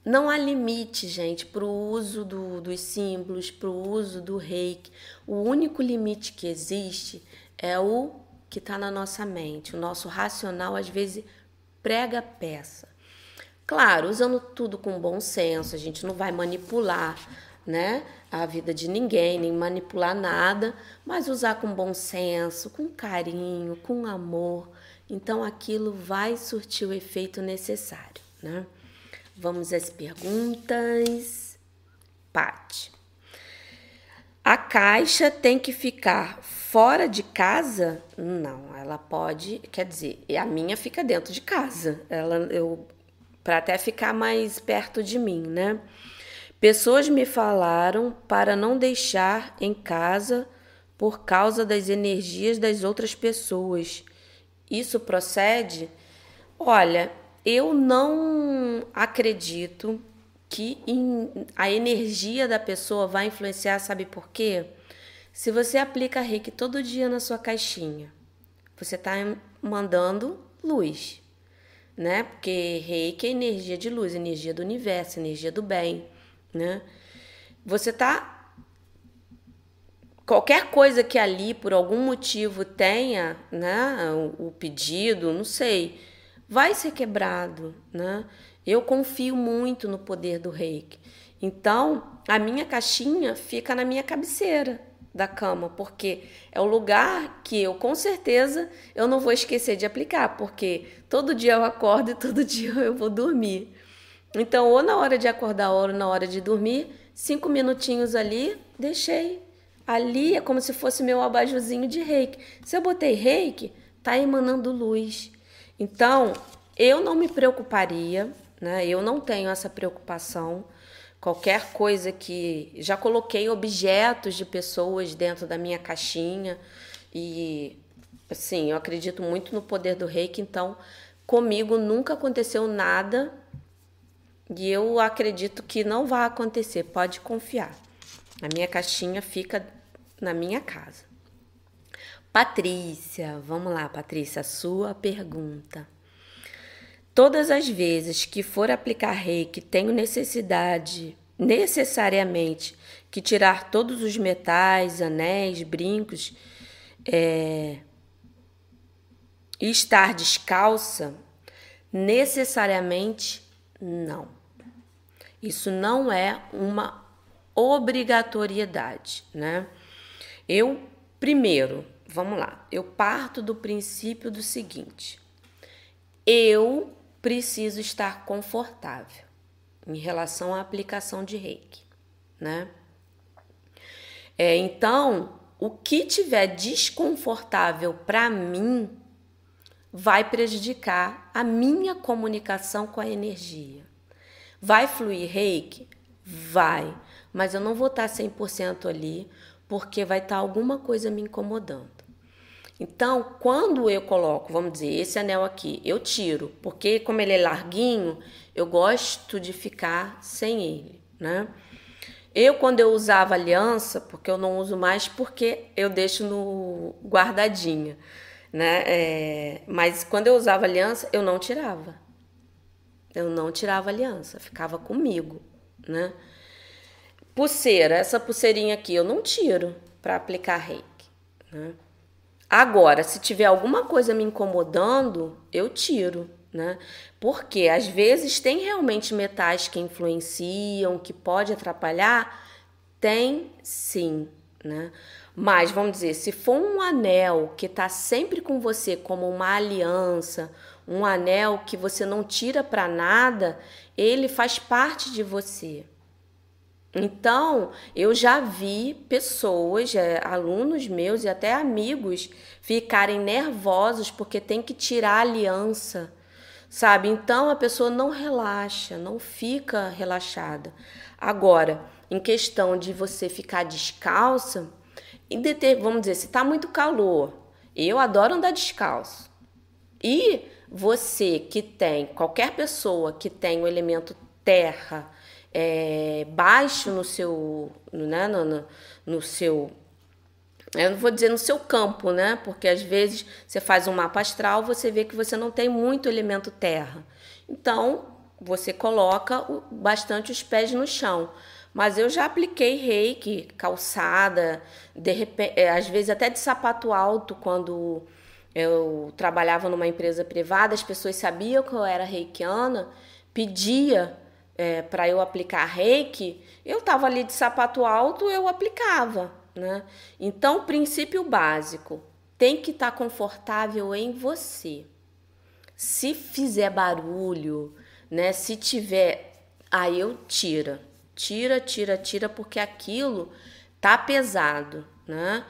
Não há limite, gente, para o uso do, dos símbolos, para o uso do reiki. O único limite que existe é o que está na nossa mente. O nosso racional, às vezes, prega peça. Claro, usando tudo com bom senso, a gente não vai manipular né, a vida de ninguém, nem manipular nada, mas usar com bom senso, com carinho, com amor. Então aquilo vai surtir o efeito necessário, né? Vamos às perguntas. Pati. A caixa tem que ficar fora de casa? Não, ela pode, quer dizer, a minha fica dentro de casa. Ela eu para até ficar mais perto de mim, né? Pessoas me falaram para não deixar em casa por causa das energias das outras pessoas. Isso procede? Olha, eu não acredito que a energia da pessoa vai influenciar, sabe por quê? Se você aplica reiki todo dia na sua caixinha, você está mandando luz, né? Porque reiki é energia de luz, energia do universo, energia do bem, né? Você está qualquer coisa que ali por algum motivo tenha, né, o, o pedido, não sei, vai ser quebrado, né? Eu confio muito no poder do reiki. Então, a minha caixinha fica na minha cabeceira da cama, porque é o lugar que eu com certeza eu não vou esquecer de aplicar, porque todo dia eu acordo e todo dia eu vou dormir. Então, ou na hora de acordar, ou na hora de dormir, cinco minutinhos ali, deixei. Ali é como se fosse meu abajuzinho de reiki. Se eu botei reiki, tá emanando luz. Então, eu não me preocuparia, né? Eu não tenho essa preocupação. Qualquer coisa que. Já coloquei objetos de pessoas dentro da minha caixinha e, assim, eu acredito muito no poder do reiki, então, comigo nunca aconteceu nada e eu acredito que não vai acontecer, pode confiar. A minha caixinha fica na minha casa. Patrícia, vamos lá, Patrícia, sua pergunta. Todas as vezes que for aplicar reiki, tenho necessidade, necessariamente, que tirar todos os metais, anéis, brincos é, e estar descalça? Necessariamente não. Isso não é uma obrigatoriedade, né? Eu, primeiro, vamos lá. Eu parto do princípio do seguinte: eu preciso estar confortável em relação à aplicação de reiki, né? É, então, o que tiver desconfortável para mim vai prejudicar a minha comunicação com a energia. Vai fluir reiki? Vai, mas eu não vou estar 100% ali porque vai estar alguma coisa me incomodando. Então, quando eu coloco, vamos dizer, esse anel aqui, eu tiro, porque como ele é larguinho, eu gosto de ficar sem ele, né? Eu, quando eu usava aliança, porque eu não uso mais, porque eu deixo no guardadinha, né? É, mas quando eu usava aliança, eu não tirava. Eu não tirava aliança, ficava comigo, né? Pulseira, essa pulseirinha aqui eu não tiro para aplicar reiki, né? Agora, se tiver alguma coisa me incomodando, eu tiro, né? Porque às vezes tem realmente metais que influenciam, que pode atrapalhar, tem sim, né? Mas vamos dizer, se for um anel que está sempre com você como uma aliança, um anel que você não tira para nada, ele faz parte de você. Então, eu já vi pessoas, é, alunos meus e até amigos, ficarem nervosos porque tem que tirar a aliança. sabe? Então a pessoa não relaxa, não fica relaxada. Agora, em questão de você ficar descalça, vamos dizer, se tá muito calor, eu adoro andar descalço. E você que tem, qualquer pessoa que tem o elemento terra é, baixo no seu, né, no, no, no seu eu não vou dizer no seu campo, né? Porque às vezes você faz um mapa astral, você vê que você não tem muito elemento terra. Então, você coloca bastante os pés no chão. Mas eu já apliquei reiki, calçada, de repente, é, às vezes até de sapato alto, quando eu trabalhava numa empresa privada, as pessoas sabiam que eu era reikiana, pedia é, para eu aplicar reiki, eu estava ali de sapato alto, eu aplicava. Né? Então, princípio básico tem que estar tá confortável em você. Se fizer barulho, né? Se tiver, aí eu tira, tira, tira, tira, porque aquilo tá pesado, né?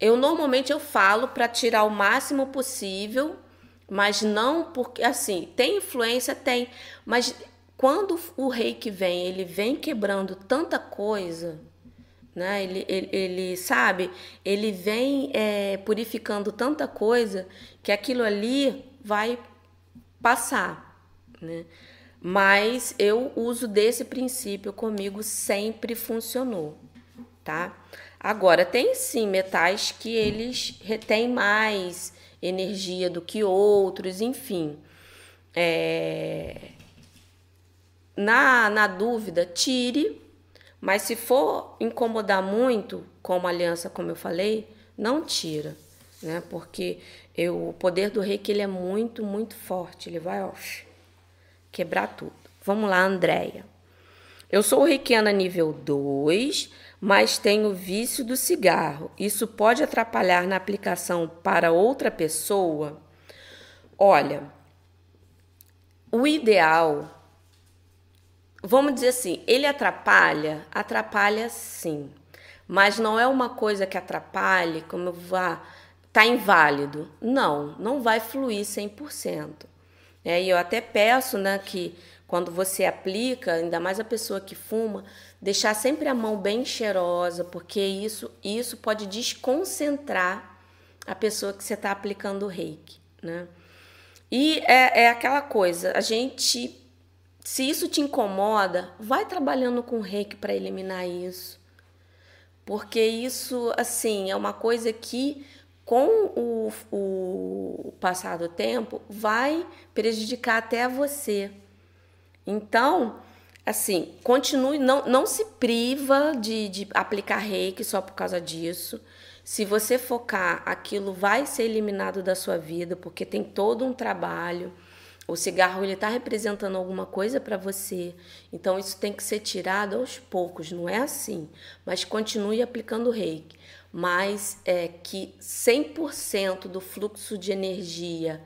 Eu normalmente eu falo para tirar o máximo possível, mas não porque assim tem influência tem, mas quando o rei que vem ele vem quebrando tanta coisa, né? Ele, ele, ele sabe, ele vem é, purificando tanta coisa que aquilo ali vai passar, né? Mas eu uso desse princípio comigo sempre funcionou, tá? Agora tem sim metais que eles retêm mais energia do que outros, enfim. É... Na, na dúvida, tire mas se for incomodar muito, como aliança, como eu falei, não tira, né? Porque eu, o poder do reiki ele é muito, muito forte. Ele vai ó, quebrar tudo. Vamos lá, Andréia. Eu sou reikiana nível 2, mas tenho vício do cigarro. Isso pode atrapalhar na aplicação para outra pessoa? Olha, o ideal vamos dizer assim, ele atrapalha? Atrapalha sim. Mas não é uma coisa que atrapalhe, como vá, tá inválido. Não, não vai fluir 100%. É, e eu até peço, né, que quando você aplica, ainda mais a pessoa que fuma, deixar sempre a mão bem cheirosa, porque isso, isso pode desconcentrar a pessoa que você está aplicando o reiki, né? E é, é aquela coisa, a gente se isso te incomoda, vai trabalhando com reiki para eliminar isso. Porque isso, assim, é uma coisa que, com o, o passar do tempo, vai prejudicar até você. Então, assim, continue, não, não se priva de, de aplicar reiki só por causa disso. Se você focar, aquilo vai ser eliminado da sua vida, porque tem todo um trabalho. O cigarro ele está representando alguma coisa para você, então isso tem que ser tirado aos poucos, não é assim. Mas continue aplicando reiki. Mas é que 100% do fluxo de energia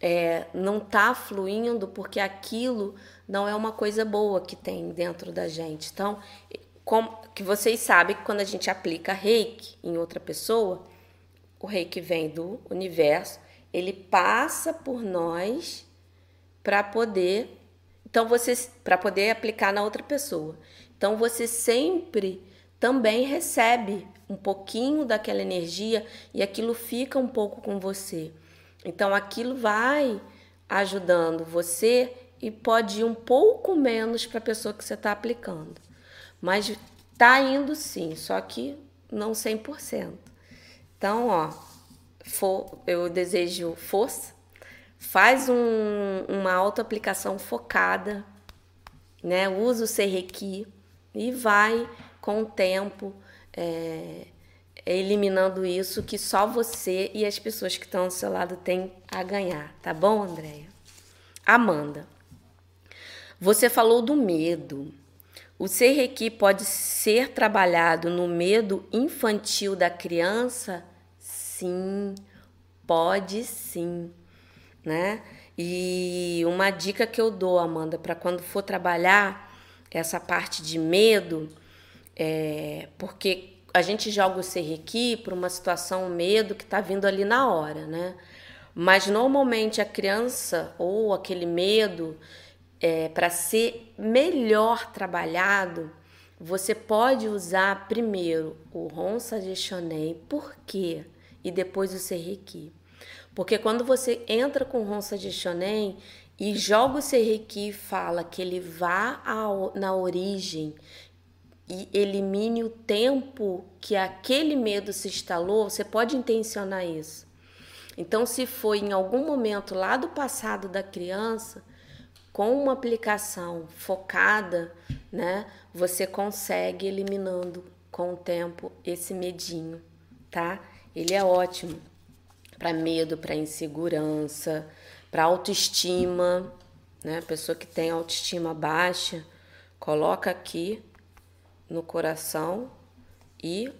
é, não está fluindo porque aquilo não é uma coisa boa que tem dentro da gente. Então, como que vocês sabem que quando a gente aplica reiki em outra pessoa, o reiki vem do universo, ele passa por nós para poder então você para poder aplicar na outra pessoa. Então você sempre também recebe um pouquinho daquela energia e aquilo fica um pouco com você. Então aquilo vai ajudando você e pode ir um pouco menos para a pessoa que você está aplicando. Mas tá indo sim, só que não 100%. Então, ó, for, eu desejo força faz um, uma auto-aplicação focada, né? usa o Serrequi e vai com o tempo é, eliminando isso que só você e as pessoas que estão ao seu lado têm a ganhar, tá bom, Andréia? Amanda, você falou do medo. O Serrequi pode ser trabalhado no medo infantil da criança? Sim, pode sim né? E uma dica que eu dou, Amanda, para quando for trabalhar essa parte de medo, é porque a gente joga o serrequi para uma situação, um medo que está vindo ali na hora, né? Mas normalmente a criança ou aquele medo, é, para ser melhor trabalhado, você pode usar primeiro o Ronsa de Shonen, por quê? E depois o Serriki. Porque quando você entra com o Ronsa de Shonen e joga o Serriki e fala que ele vá ao, na origem e elimine o tempo que aquele medo se instalou, você pode intencionar isso. Então, se foi em algum momento lá do passado da criança, com uma aplicação focada, né, você consegue eliminando com o tempo esse medinho, tá? Ele é ótimo para medo, para insegurança, para autoestima, né? Pessoa que tem autoestima baixa, coloca aqui no coração e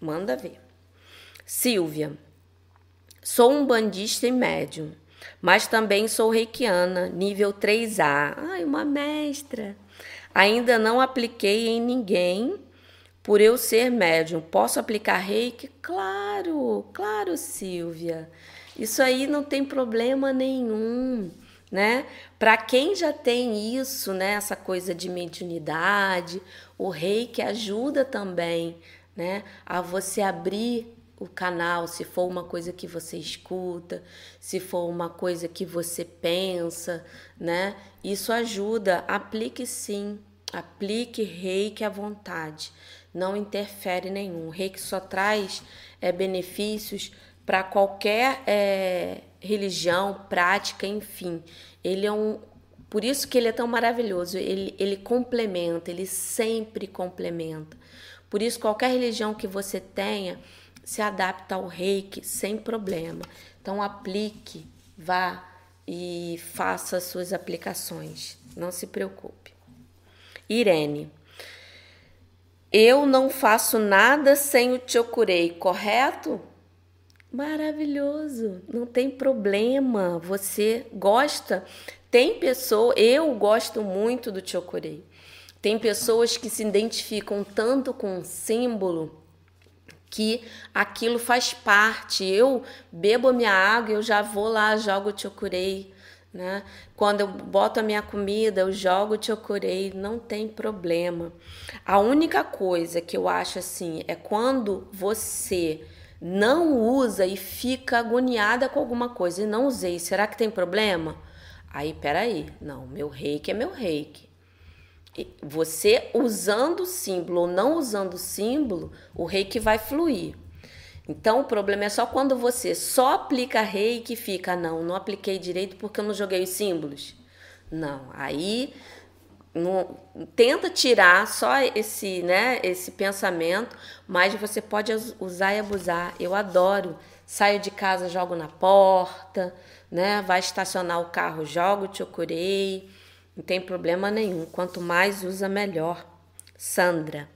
manda ver. Silvia, sou um bandista e médium, mas também sou reikiana, nível 3A. Ai, uma mestra. Ainda não apliquei em ninguém por eu ser médium. Posso aplicar reiki? Claro, claro, Silvia. Isso aí não tem problema nenhum, né? Para quem já tem isso, né, essa coisa de mediunidade, o reiki ajuda também, né, a você abrir o canal, se for uma coisa que você escuta, se for uma coisa que você pensa, né? Isso ajuda. Aplique sim, aplique reiki à vontade. Não interfere nenhum. O reiki só traz é, benefícios para qualquer é, religião, prática, enfim. Ele é um. Por isso que ele é tão maravilhoso. Ele, ele complementa, ele sempre complementa. Por isso, qualquer religião que você tenha se adapta ao reiki sem problema. Então aplique, vá e faça suas aplicações. Não se preocupe. Irene, eu não faço nada sem o Chokurei, correto? Maravilhoso, não tem problema. Você gosta? Tem pessoa, eu gosto muito do Chokurei. Tem pessoas que se identificam tanto com um símbolo que aquilo faz parte. Eu bebo a minha água, eu já vou lá, jogo o chokurei, né? Quando eu boto a minha comida, eu jogo o chokurei, não tem problema. A única coisa que eu acho assim é quando você não usa e fica agoniada com alguma coisa e não usei, será que tem problema? Aí, peraí, não, meu reiki é meu reiki. Você usando o símbolo ou não usando o símbolo, o reiki vai fluir. Então o problema é só quando você só aplica reiki e fica, não, não apliquei direito porque eu não joguei os símbolos. Não, aí não, tenta tirar só esse, né, esse pensamento, mas você pode usar e abusar. Eu adoro. Saio de casa, jogo na porta, né? Vai estacionar o carro, jogo, te ocurei não tem problema nenhum. Quanto mais usa, melhor. Sandra,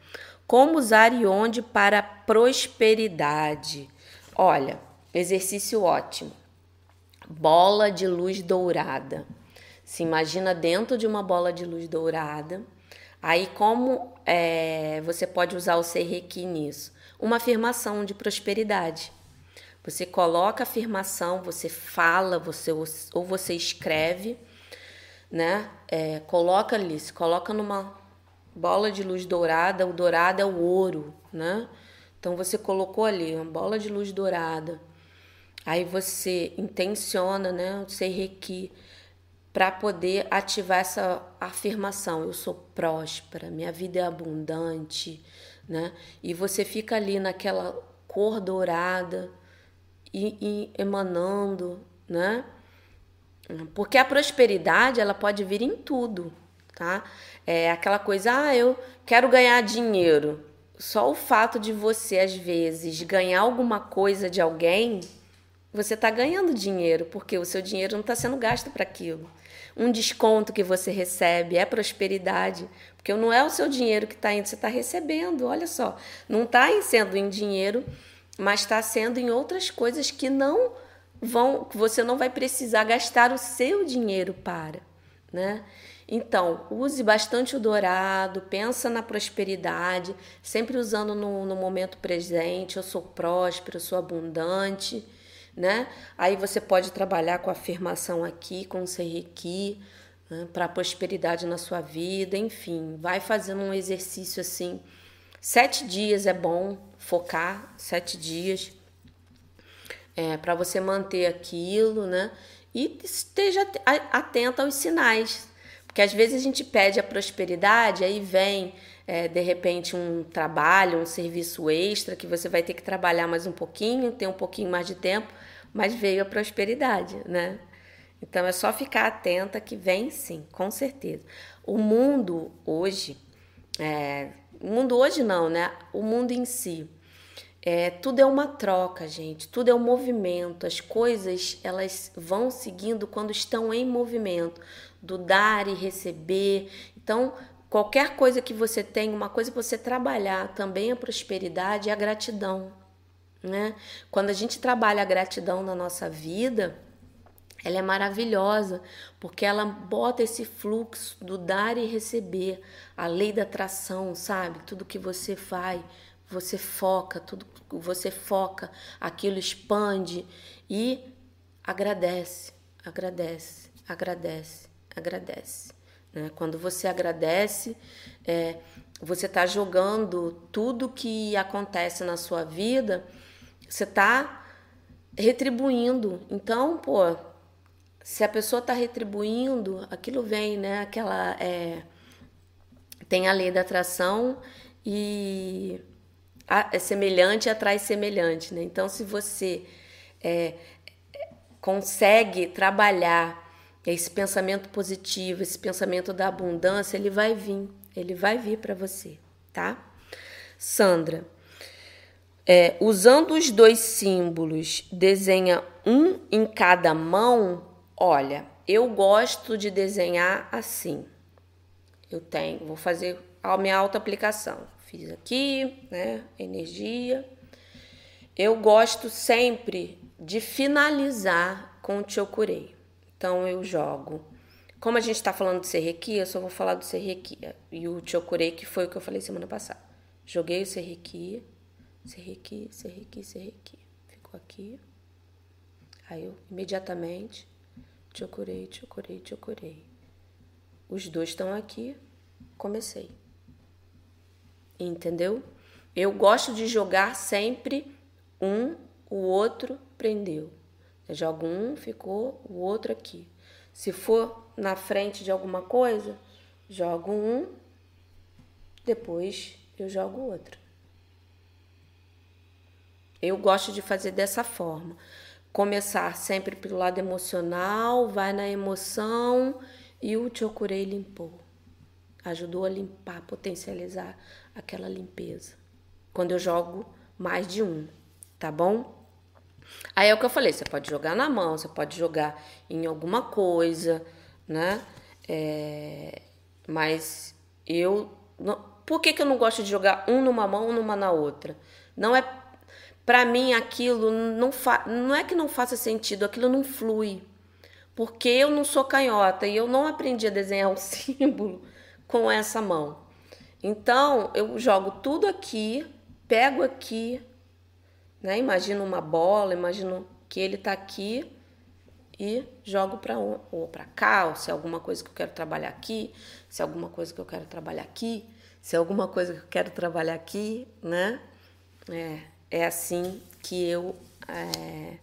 como usar e onde para prosperidade? Olha, exercício ótimo. Bola de luz dourada. Se imagina dentro de uma bola de luz dourada. Aí, como é, você pode usar o Serrequi nisso? Uma afirmação de prosperidade. Você coloca a afirmação, você fala, você ou você escreve né? É, coloca ali, se coloca numa bola de luz dourada, o dourado é o ouro, né? Então você colocou ali uma bola de luz dourada. Aí você intenciona, né, o Seireki para poder ativar essa afirmação, eu sou próspera, minha vida é abundante, né? E você fica ali naquela cor dourada e, e emanando, né? Porque a prosperidade ela pode vir em tudo, tá? É aquela coisa, ah, eu quero ganhar dinheiro. Só o fato de você às vezes ganhar alguma coisa de alguém, você está ganhando dinheiro, porque o seu dinheiro não está sendo gasto para aquilo. Um desconto que você recebe é prosperidade, porque não é o seu dinheiro que está indo, você está recebendo. Olha só, não está sendo em dinheiro, mas está sendo em outras coisas que não vão, você não vai precisar gastar o seu dinheiro para, né? Então, use bastante o dourado, pensa na prosperidade, sempre usando no, no momento presente, eu sou próspero, eu sou abundante, né? Aí você pode trabalhar com afirmação aqui, com o Reiki, né? para prosperidade na sua vida, enfim, vai fazendo um exercício assim. Sete dias é bom focar, sete dias, é, para você manter aquilo, né? E esteja atenta aos sinais, porque às vezes a gente pede a prosperidade, aí vem é, de repente um trabalho, um serviço extra que você vai ter que trabalhar mais um pouquinho, ter um pouquinho mais de tempo, mas veio a prosperidade, né? Então é só ficar atenta que vem sim, com certeza. O mundo hoje, é, o mundo hoje não, né? O mundo em si, é, tudo é uma troca, gente. Tudo é um movimento. As coisas elas vão seguindo quando estão em movimento, do dar e receber. Então Qualquer coisa que você tem, uma coisa que você trabalhar também a prosperidade e a gratidão. Né? Quando a gente trabalha a gratidão na nossa vida, ela é maravilhosa, porque ela bota esse fluxo do dar e receber, a lei da atração, sabe? Tudo que você faz, você foca, tudo você foca, aquilo expande e agradece, agradece, agradece, agradece. Né? Quando você agradece, é, você está jogando tudo que acontece na sua vida, você está retribuindo. Então, pô, se a pessoa está retribuindo, aquilo vem, né? Aquela é, tem a lei da atração e é semelhante atrai semelhante, né? Então, se você é, consegue trabalhar esse pensamento positivo, esse pensamento da abundância, ele vai vir, ele vai vir para você, tá? Sandra, é, usando os dois símbolos, desenha um em cada mão. Olha, eu gosto de desenhar assim. Eu tenho, vou fazer a minha auto-aplicação. Fiz aqui, né? Energia. Eu gosto sempre de finalizar com o Chokurei. Então eu jogo. Como a gente está falando de Serrequi, eu só vou falar do Serrequi. E o Chokurei, que foi o que eu falei semana passada. Joguei o Serrequi, Serrequi, Serrequi, Serrequi. Ficou aqui. Aí eu imediatamente Chokurei, Chokurei, Chokurei. Os dois estão aqui. Comecei. Entendeu? Eu gosto de jogar sempre um, o outro prendeu. Eu jogo um, ficou o outro aqui. Se for na frente de alguma coisa, jogo um, depois eu jogo outro. Eu gosto de fazer dessa forma. Começar sempre pelo lado emocional, vai na emoção e o Chokurei limpou. Ajudou a limpar, potencializar aquela limpeza. Quando eu jogo mais de um, tá bom? Aí é o que eu falei, você pode jogar na mão, você pode jogar em alguma coisa, né? É, mas eu. Não, por que, que eu não gosto de jogar um numa mão, um numa na outra? Não é. Para mim, aquilo não, fa, não é que não faça sentido, aquilo não flui. Porque eu não sou canhota e eu não aprendi a desenhar um símbolo com essa mão. Então, eu jogo tudo aqui, pego aqui, né? Imagino uma bola, imagino que ele está aqui e jogo para ou para cá, ou se é alguma coisa que eu quero trabalhar aqui, se é alguma coisa que eu quero trabalhar aqui, se é alguma coisa que eu quero trabalhar aqui, né? É, é assim que eu é,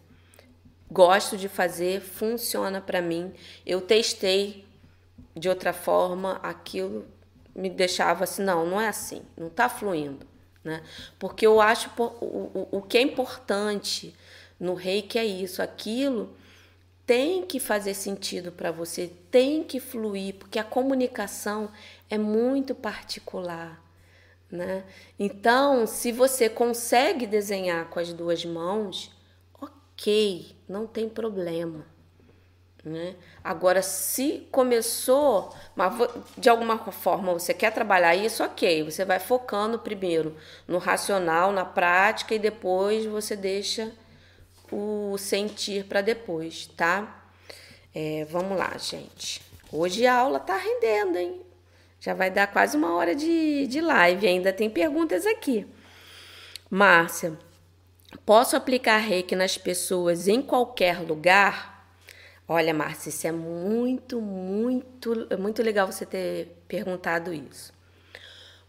gosto de fazer, funciona para mim. Eu testei de outra forma, aquilo me deixava assim, não, não é assim, não está fluindo. Né? Porque eu acho o, o, o que é importante no reiki é isso, aquilo tem que fazer sentido para você, tem que fluir, porque a comunicação é muito particular. Né? Então, se você consegue desenhar com as duas mãos, ok, não tem problema. Né? Agora, se começou, mas de alguma forma você quer trabalhar isso, ok, você vai focando primeiro no racional, na prática e depois você deixa o sentir para depois, tá? É, vamos lá, gente. Hoje a aula tá rendendo, hein? Já vai dar quase uma hora de, de live, ainda tem perguntas aqui. Márcia, Posso aplicar reiki nas pessoas em qualquer lugar? Olha, Márcia, isso é muito, muito, é muito legal você ter perguntado isso.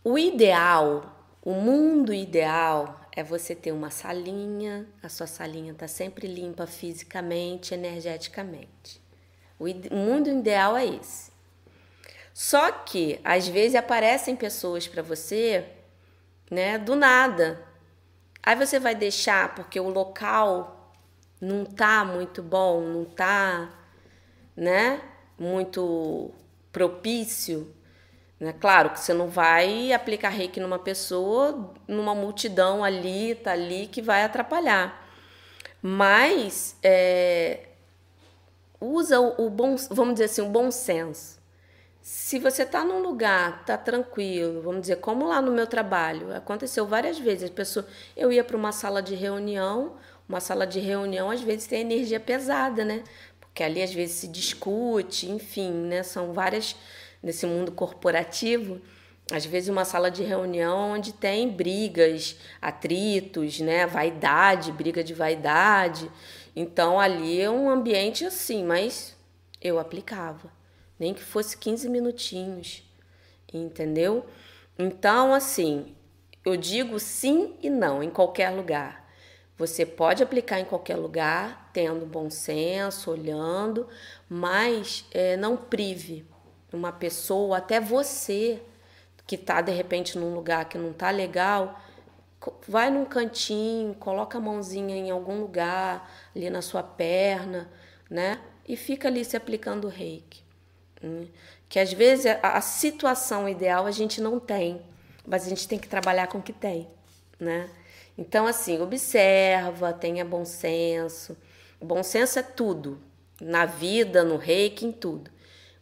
O ideal, o mundo ideal é você ter uma salinha, a sua salinha está sempre limpa fisicamente, energeticamente. O mundo ideal é esse. Só que às vezes aparecem pessoas para você, né, do nada. Aí você vai deixar porque o local não tá muito bom, não tá, né, muito propício. Né? Claro que você não vai aplicar reiki numa pessoa, numa multidão ali, tá ali, que vai atrapalhar. Mas é, usa o, o bom, vamos dizer assim, o bom senso. Se você está num lugar, está tranquilo, vamos dizer, como lá no meu trabalho, aconteceu várias vezes. A pessoa, eu ia para uma sala de reunião, uma sala de reunião às vezes tem energia pesada, né? Porque ali às vezes se discute, enfim, né? São várias nesse mundo corporativo. Às vezes uma sala de reunião onde tem brigas, atritos, né? Vaidade, briga de vaidade. Então ali é um ambiente assim, mas eu aplicava, nem que fosse 15 minutinhos, entendeu? Então, assim, eu digo sim e não em qualquer lugar. Você pode aplicar em qualquer lugar, tendo bom senso, olhando, mas é, não prive uma pessoa, até você que está de repente num lugar que não está legal, vai num cantinho, coloca a mãozinha em algum lugar, ali na sua perna, né? E fica ali se aplicando o reiki. Né? Que às vezes a, a situação ideal a gente não tem, mas a gente tem que trabalhar com o que tem, né? Então, assim, observa, tenha bom senso. Bom senso é tudo, na vida, no reiki, em tudo.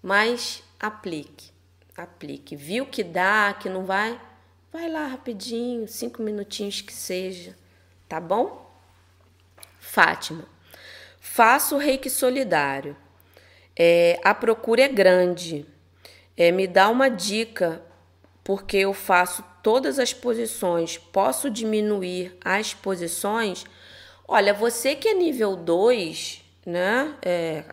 Mas aplique, aplique. Viu que dá, que não vai? Vai lá rapidinho, cinco minutinhos que seja, tá bom? Fátima, faço reiki solidário. É, a procura é grande. É, me dá uma dica, porque eu faço todas as posições. Posso diminuir as posições? Olha, você que é nível 2, né? É,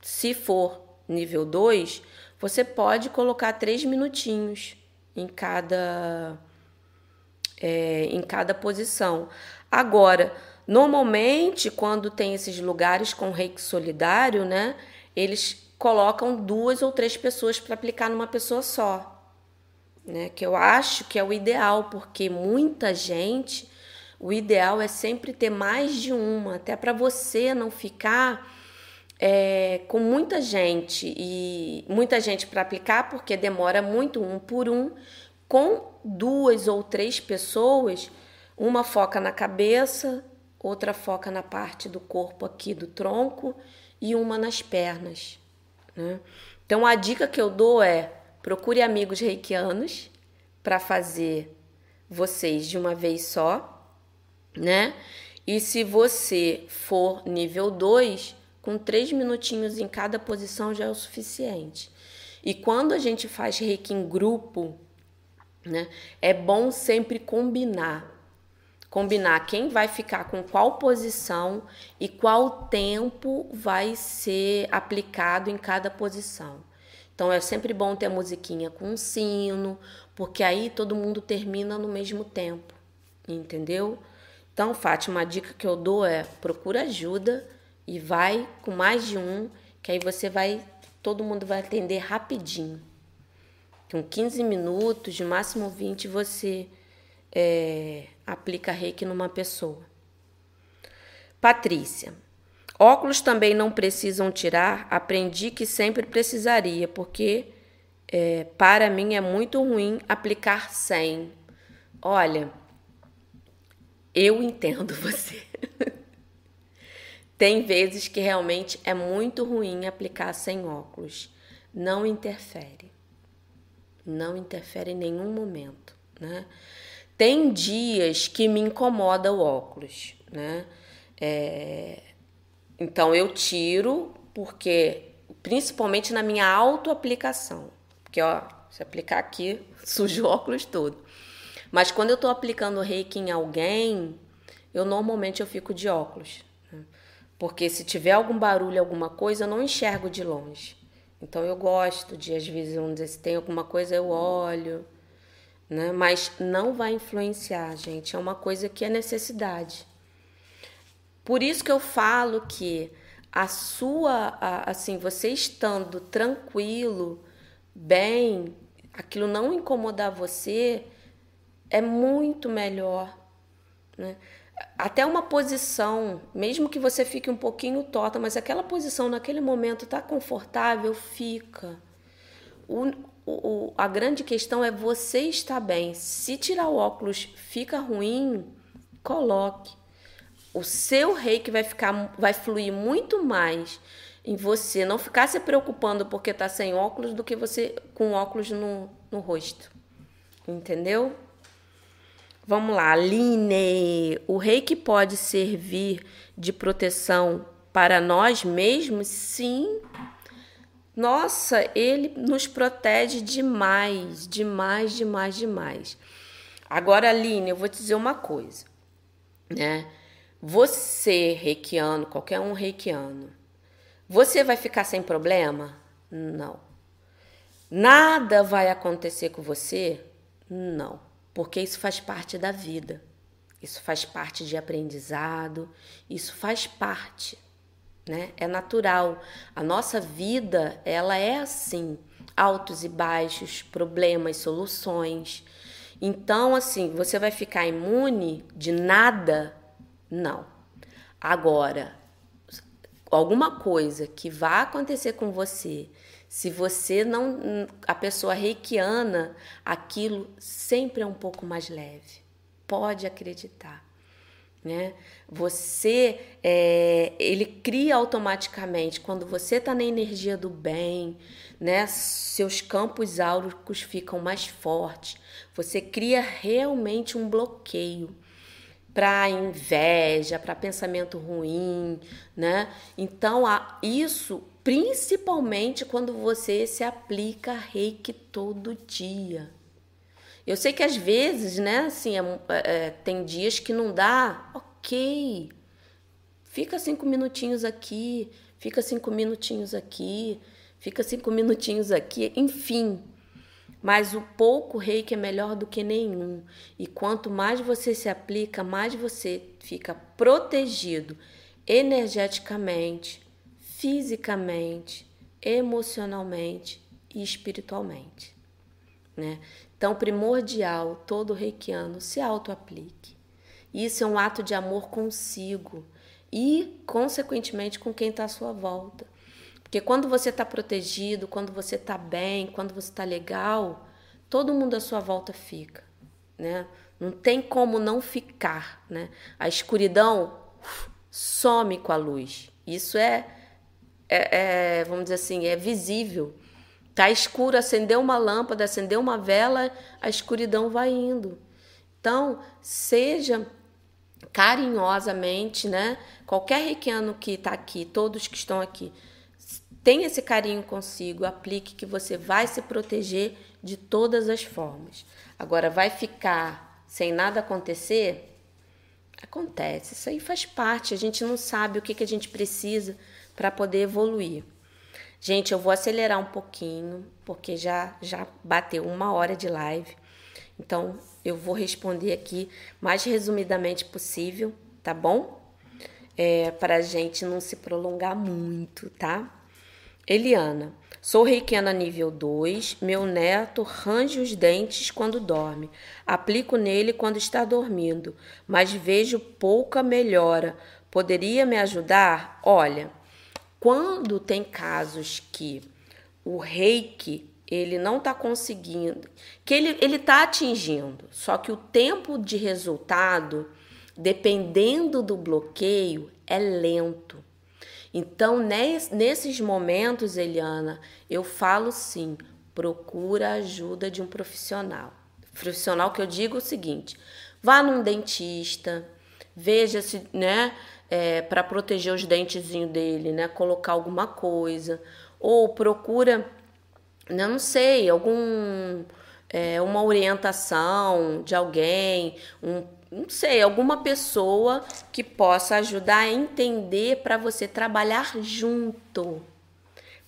se for nível 2, você pode colocar três minutinhos em cada, é, em cada posição. Agora, normalmente, quando tem esses lugares com reiki solidário, né, eles colocam duas ou três pessoas para aplicar numa pessoa só. Né, que eu acho que é o ideal, porque muita gente, o ideal é sempre ter mais de uma, até para você não ficar é, com muita gente e muita gente para aplicar, porque demora muito um por um, com duas ou três pessoas, uma foca na cabeça, outra foca na parte do corpo aqui do tronco e uma nas pernas. Né? Então a dica que eu dou é procure amigos reikianos para fazer vocês de uma vez só, né? E se você for nível 2, com três minutinhos em cada posição já é o suficiente. E quando a gente faz reiki em grupo, né, é bom sempre combinar. Combinar quem vai ficar com qual posição e qual tempo vai ser aplicado em cada posição. Então é sempre bom ter a musiquinha com um sino, porque aí todo mundo termina no mesmo tempo, entendeu? Então, Fátima, a dica que eu dou é procura ajuda e vai com mais de um, que aí você vai, todo mundo vai atender rapidinho. Com 15 minutos, de máximo 20, você é, aplica reiki numa pessoa. Patrícia. Óculos também não precisam tirar. Aprendi que sempre precisaria, porque é, para mim é muito ruim aplicar sem. Olha, eu entendo você. Tem vezes que realmente é muito ruim aplicar sem óculos. Não interfere. Não interfere em nenhum momento, né? Tem dias que me incomoda o óculos, né? É... Então eu tiro porque principalmente na minha autoaplicação, porque ó, se aplicar aqui, suja o óculos todo. Mas quando eu estou aplicando reiki em alguém, eu normalmente eu fico de óculos. Né? Porque se tiver algum barulho, alguma coisa, eu não enxergo de longe. Então eu gosto de, às vezes, vamos dizer, se tem alguma coisa, eu olho, né? Mas não vai influenciar, gente. É uma coisa que é necessidade. Por isso que eu falo que a sua, assim, você estando tranquilo, bem, aquilo não incomodar você, é muito melhor, né? Até uma posição, mesmo que você fique um pouquinho torta, mas aquela posição naquele momento tá confortável, fica. O, o, a grande questão é você estar bem. Se tirar o óculos fica ruim, coloque. O seu reiki vai ficar, vai fluir muito mais em você não ficar se preocupando porque tá sem óculos do que você com óculos no, no rosto. Entendeu? Vamos lá, Aline. O reiki pode servir de proteção para nós mesmos? Sim. Nossa, ele nos protege demais, demais, demais, demais. Agora, Aline, eu vou te dizer uma coisa, né? Você, reikiano, qualquer um reikiano, você vai ficar sem problema? Não. Nada vai acontecer com você? Não, porque isso faz parte da vida. Isso faz parte de aprendizado, isso faz parte, né? É natural. A nossa vida, ela é assim, altos e baixos, problemas, soluções. Então, assim, você vai ficar imune de nada? Não. Agora, alguma coisa que vá acontecer com você, se você não. A pessoa reikiana, aquilo sempre é um pouco mais leve. Pode acreditar. Né? Você, é, ele cria automaticamente quando você está na energia do bem, né? Seus campos áuricos ficam mais fortes. Você cria realmente um bloqueio para inveja, para pensamento ruim, né? Então, isso principalmente quando você se aplica reiki todo dia. Eu sei que às vezes, né, assim, é, é, tem dias que não dá, ok. Fica cinco minutinhos aqui, fica cinco minutinhos aqui, fica cinco minutinhos aqui, enfim. Mas o pouco reiki é melhor do que nenhum. E quanto mais você se aplica, mais você fica protegido energeticamente, fisicamente, emocionalmente e espiritualmente. Né? Então, primordial, todo reikiano se auto-aplique. Isso é um ato de amor consigo e, consequentemente, com quem está à sua volta. Porque quando você está protegido, quando você está bem, quando você está legal, todo mundo à sua volta fica, né? Não tem como não ficar, né? A escuridão some com a luz. Isso é, é, é vamos dizer assim, é visível. Tá escuro, acendeu uma lâmpada, acendeu uma vela, a escuridão vai indo. Então, seja carinhosamente, né? Qualquer reikiano que está aqui, todos que estão aqui, Tenha esse carinho consigo, aplique que você vai se proteger de todas as formas. Agora, vai ficar sem nada acontecer? Acontece, isso aí faz parte. A gente não sabe o que, que a gente precisa para poder evoluir. Gente, eu vou acelerar um pouquinho, porque já, já bateu uma hora de live. Então, eu vou responder aqui mais resumidamente possível, tá bom? É, para a gente não se prolongar muito, tá? Eliana, sou reikiana nível 2. Meu neto range os dentes quando dorme. Aplico nele quando está dormindo, mas vejo pouca melhora. Poderia me ajudar? Olha, quando tem casos que o reiki ele não está conseguindo, que ele ele está atingindo, só que o tempo de resultado, dependendo do bloqueio, é lento. Então, nesses momentos, Eliana, eu falo sim, procura a ajuda de um profissional. Profissional que eu digo o seguinte: vá num dentista, veja se, né, é, para proteger os dentezinhos dele, né, colocar alguma coisa, ou procura, né, não sei, algum é, uma orientação de alguém, um não sei, alguma pessoa que possa ajudar a entender para você trabalhar junto.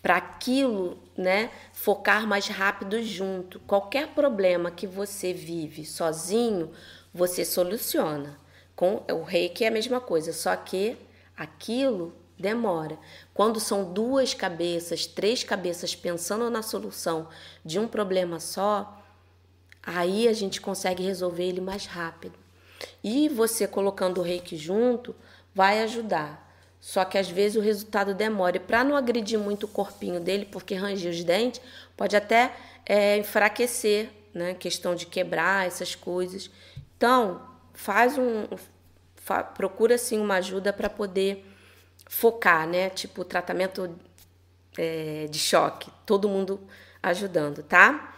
Para aquilo, né, focar mais rápido junto. Qualquer problema que você vive sozinho, você soluciona. Com o reiki é a mesma coisa, só que aquilo demora. Quando são duas cabeças, três cabeças pensando na solução de um problema só, aí a gente consegue resolver ele mais rápido. E você colocando o reiki junto vai ajudar. Só que às vezes o resultado demora. E para não agredir muito o corpinho dele, porque ranger os dentes, pode até é, enfraquecer, né? Questão de quebrar essas coisas. Então, faz um. Fa, procura assim uma ajuda para poder focar, né? Tipo, tratamento é, de choque. Todo mundo ajudando, tá?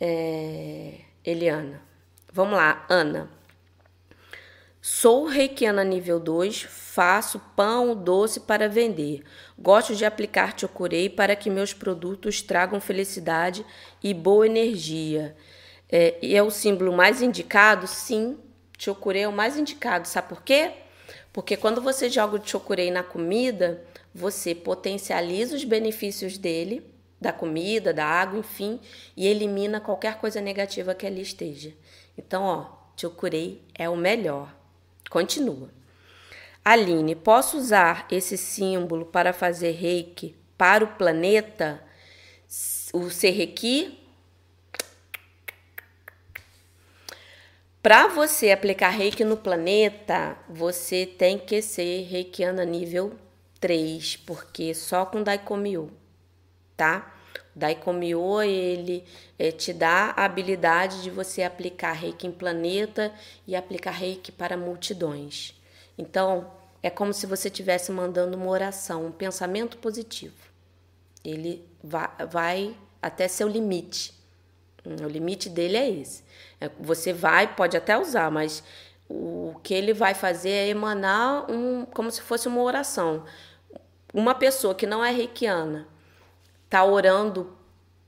É, Eliana. Vamos lá, Ana. Sou reikiana nível 2, faço pão doce para vender. Gosto de aplicar chokurei para que meus produtos tragam felicidade e boa energia. É, é o símbolo mais indicado? Sim, chokurei é o mais indicado. Sabe por quê? Porque quando você joga o chokurei na comida, você potencializa os benefícios dele, da comida, da água, enfim, e elimina qualquer coisa negativa que ali esteja. Então, ó, chokurei é o melhor. Continua. Aline, posso usar esse símbolo para fazer reiki para o planeta? O Serrequi? Para você aplicar reiki no planeta, você tem que ser reikiana nível 3, porque só com Daikomyo, tá? Daikomyo, ele é, te dá a habilidade de você aplicar reiki em planeta e aplicar reiki para multidões. Então, é como se você estivesse mandando uma oração, um pensamento positivo. Ele vai, vai até seu limite. Hum, o limite dele é esse. É, você vai, pode até usar, mas o que ele vai fazer é emanar um, como se fosse uma oração. Uma pessoa que não é reikiana está orando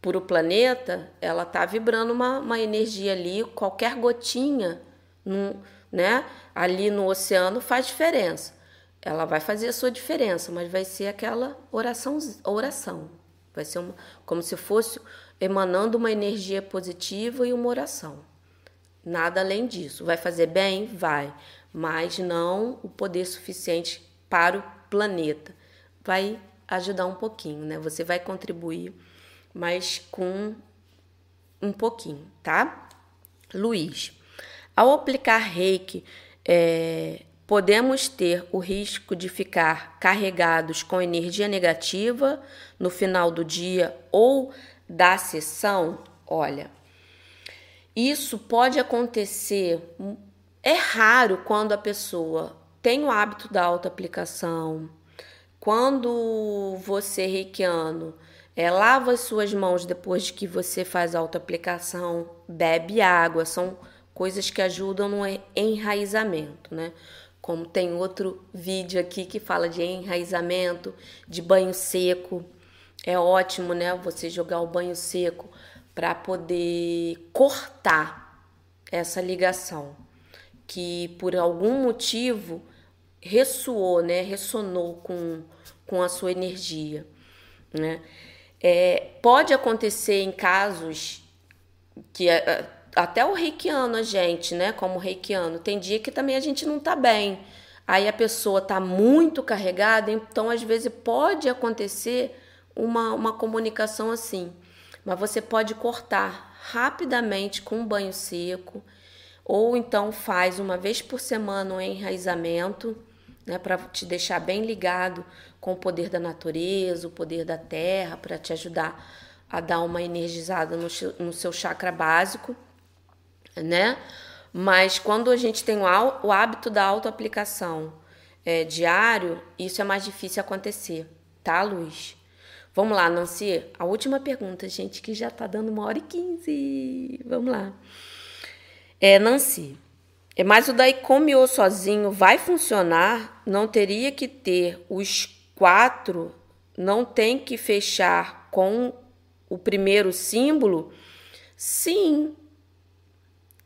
por o planeta, ela está vibrando uma, uma energia ali, qualquer gotinha no, né, ali no oceano faz diferença. Ela vai fazer a sua diferença, mas vai ser aquela oração, oração. Vai ser uma, como se fosse emanando uma energia positiva e uma oração. Nada além disso. Vai fazer bem? Vai, mas não o poder suficiente para o planeta. Vai ajudar um pouquinho, né? Você vai contribuir, mas com um pouquinho, tá? Luiz, ao aplicar reiki, é, podemos ter o risco de ficar carregados com energia negativa no final do dia ou da sessão? Olha, isso pode acontecer, é raro quando a pessoa tem o hábito da autoaplicação, quando você, reikiano, é, lava as suas mãos depois que você faz a autoaplicação, bebe água, são coisas que ajudam no enraizamento, né? Como tem outro vídeo aqui que fala de enraizamento, de banho seco. É ótimo, né? Você jogar o banho seco para poder cortar essa ligação que por algum motivo ressoou, né, ressonou com, com a sua energia, né? É, pode acontecer em casos que até o reikiano, a gente, né, como reikiano, tem dia que também a gente não tá bem. Aí a pessoa tá muito carregada, então às vezes pode acontecer uma, uma comunicação assim. Mas você pode cortar rapidamente com um banho seco, ou então faz uma vez por semana um enraizamento né, para te deixar bem ligado com o poder da natureza, o poder da terra, para te ajudar a dar uma energizada no, no seu chakra básico, né? Mas quando a gente tem o, o hábito da autoaplicação é, diário, isso é mais difícil acontecer, tá, Luz? Vamos lá, Nancy. A última pergunta, gente, que já tá dando uma hora e quinze. Vamos lá. É, Nancy. É, mas o Daikomiô sozinho vai funcionar? Não teria que ter os quatro? Não tem que fechar com o primeiro símbolo? Sim.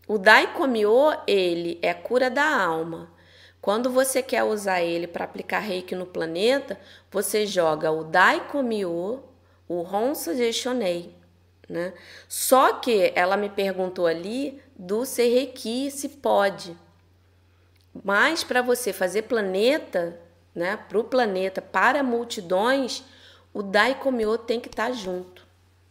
O Daikomyo, ele é cura da alma. Quando você quer usar ele para aplicar reiki no planeta, você joga o Daikomyo, o Honsa Shonei, né? Só que ela me perguntou ali do ser reiki se pode. Mas para você fazer planeta, né, para o planeta, para multidões, o Daikomyo tem que estar tá junto.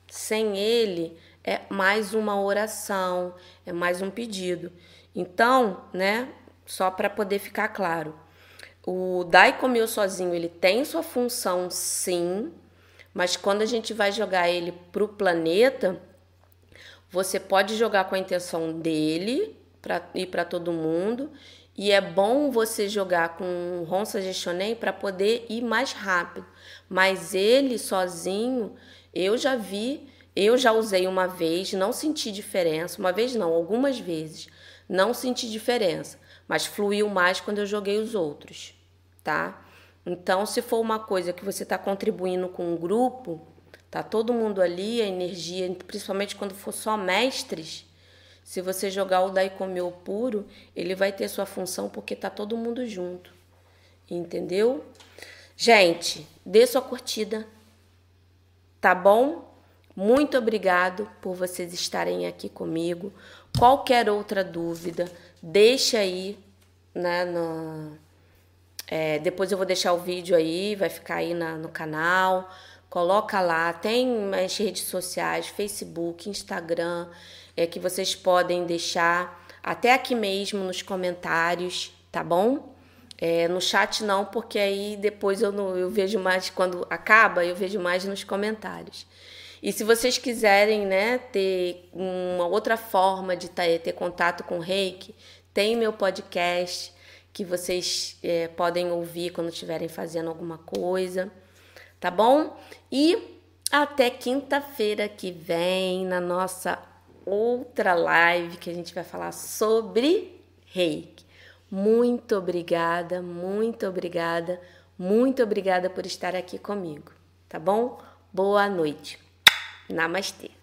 Sem ele, é mais uma oração, é mais um pedido. Então, né, só para poder ficar claro, o Daikomyo sozinho, ele tem sua função sim, mas quando a gente vai jogar ele para o planeta, você pode jogar com a intenção dele para ir para todo mundo. E é bom você jogar com Ronsa Gestionei para poder ir mais rápido. Mas ele sozinho, eu já vi eu já usei uma vez, não senti diferença. Uma vez não, algumas vezes. Não senti diferença, mas fluiu mais quando eu joguei os outros, tá? Então, se for uma coisa que você está contribuindo com um grupo, tá todo mundo ali, a energia, principalmente quando for só mestres, se você jogar o Daikomyo puro, ele vai ter sua função porque tá todo mundo junto. Entendeu? Gente, dê sua curtida. Tá bom? Muito obrigado por vocês estarem aqui comigo. Qualquer outra dúvida, deixa aí, né? No, é, depois eu vou deixar o vídeo aí, vai ficar aí na, no canal. Coloca lá, tem as redes sociais, Facebook, Instagram, é que vocês podem deixar até aqui mesmo nos comentários, tá bom? É, no chat não, porque aí depois eu, não, eu vejo mais, quando acaba, eu vejo mais nos comentários. E se vocês quiserem né, ter uma outra forma de ter, ter contato com o reiki, tem meu podcast que vocês é, podem ouvir quando estiverem fazendo alguma coisa, tá bom? E até quinta-feira que vem na nossa outra live que a gente vai falar sobre reiki. Muito obrigada, muito obrigada, muito obrigada por estar aqui comigo, tá bom? Boa noite. Namastê.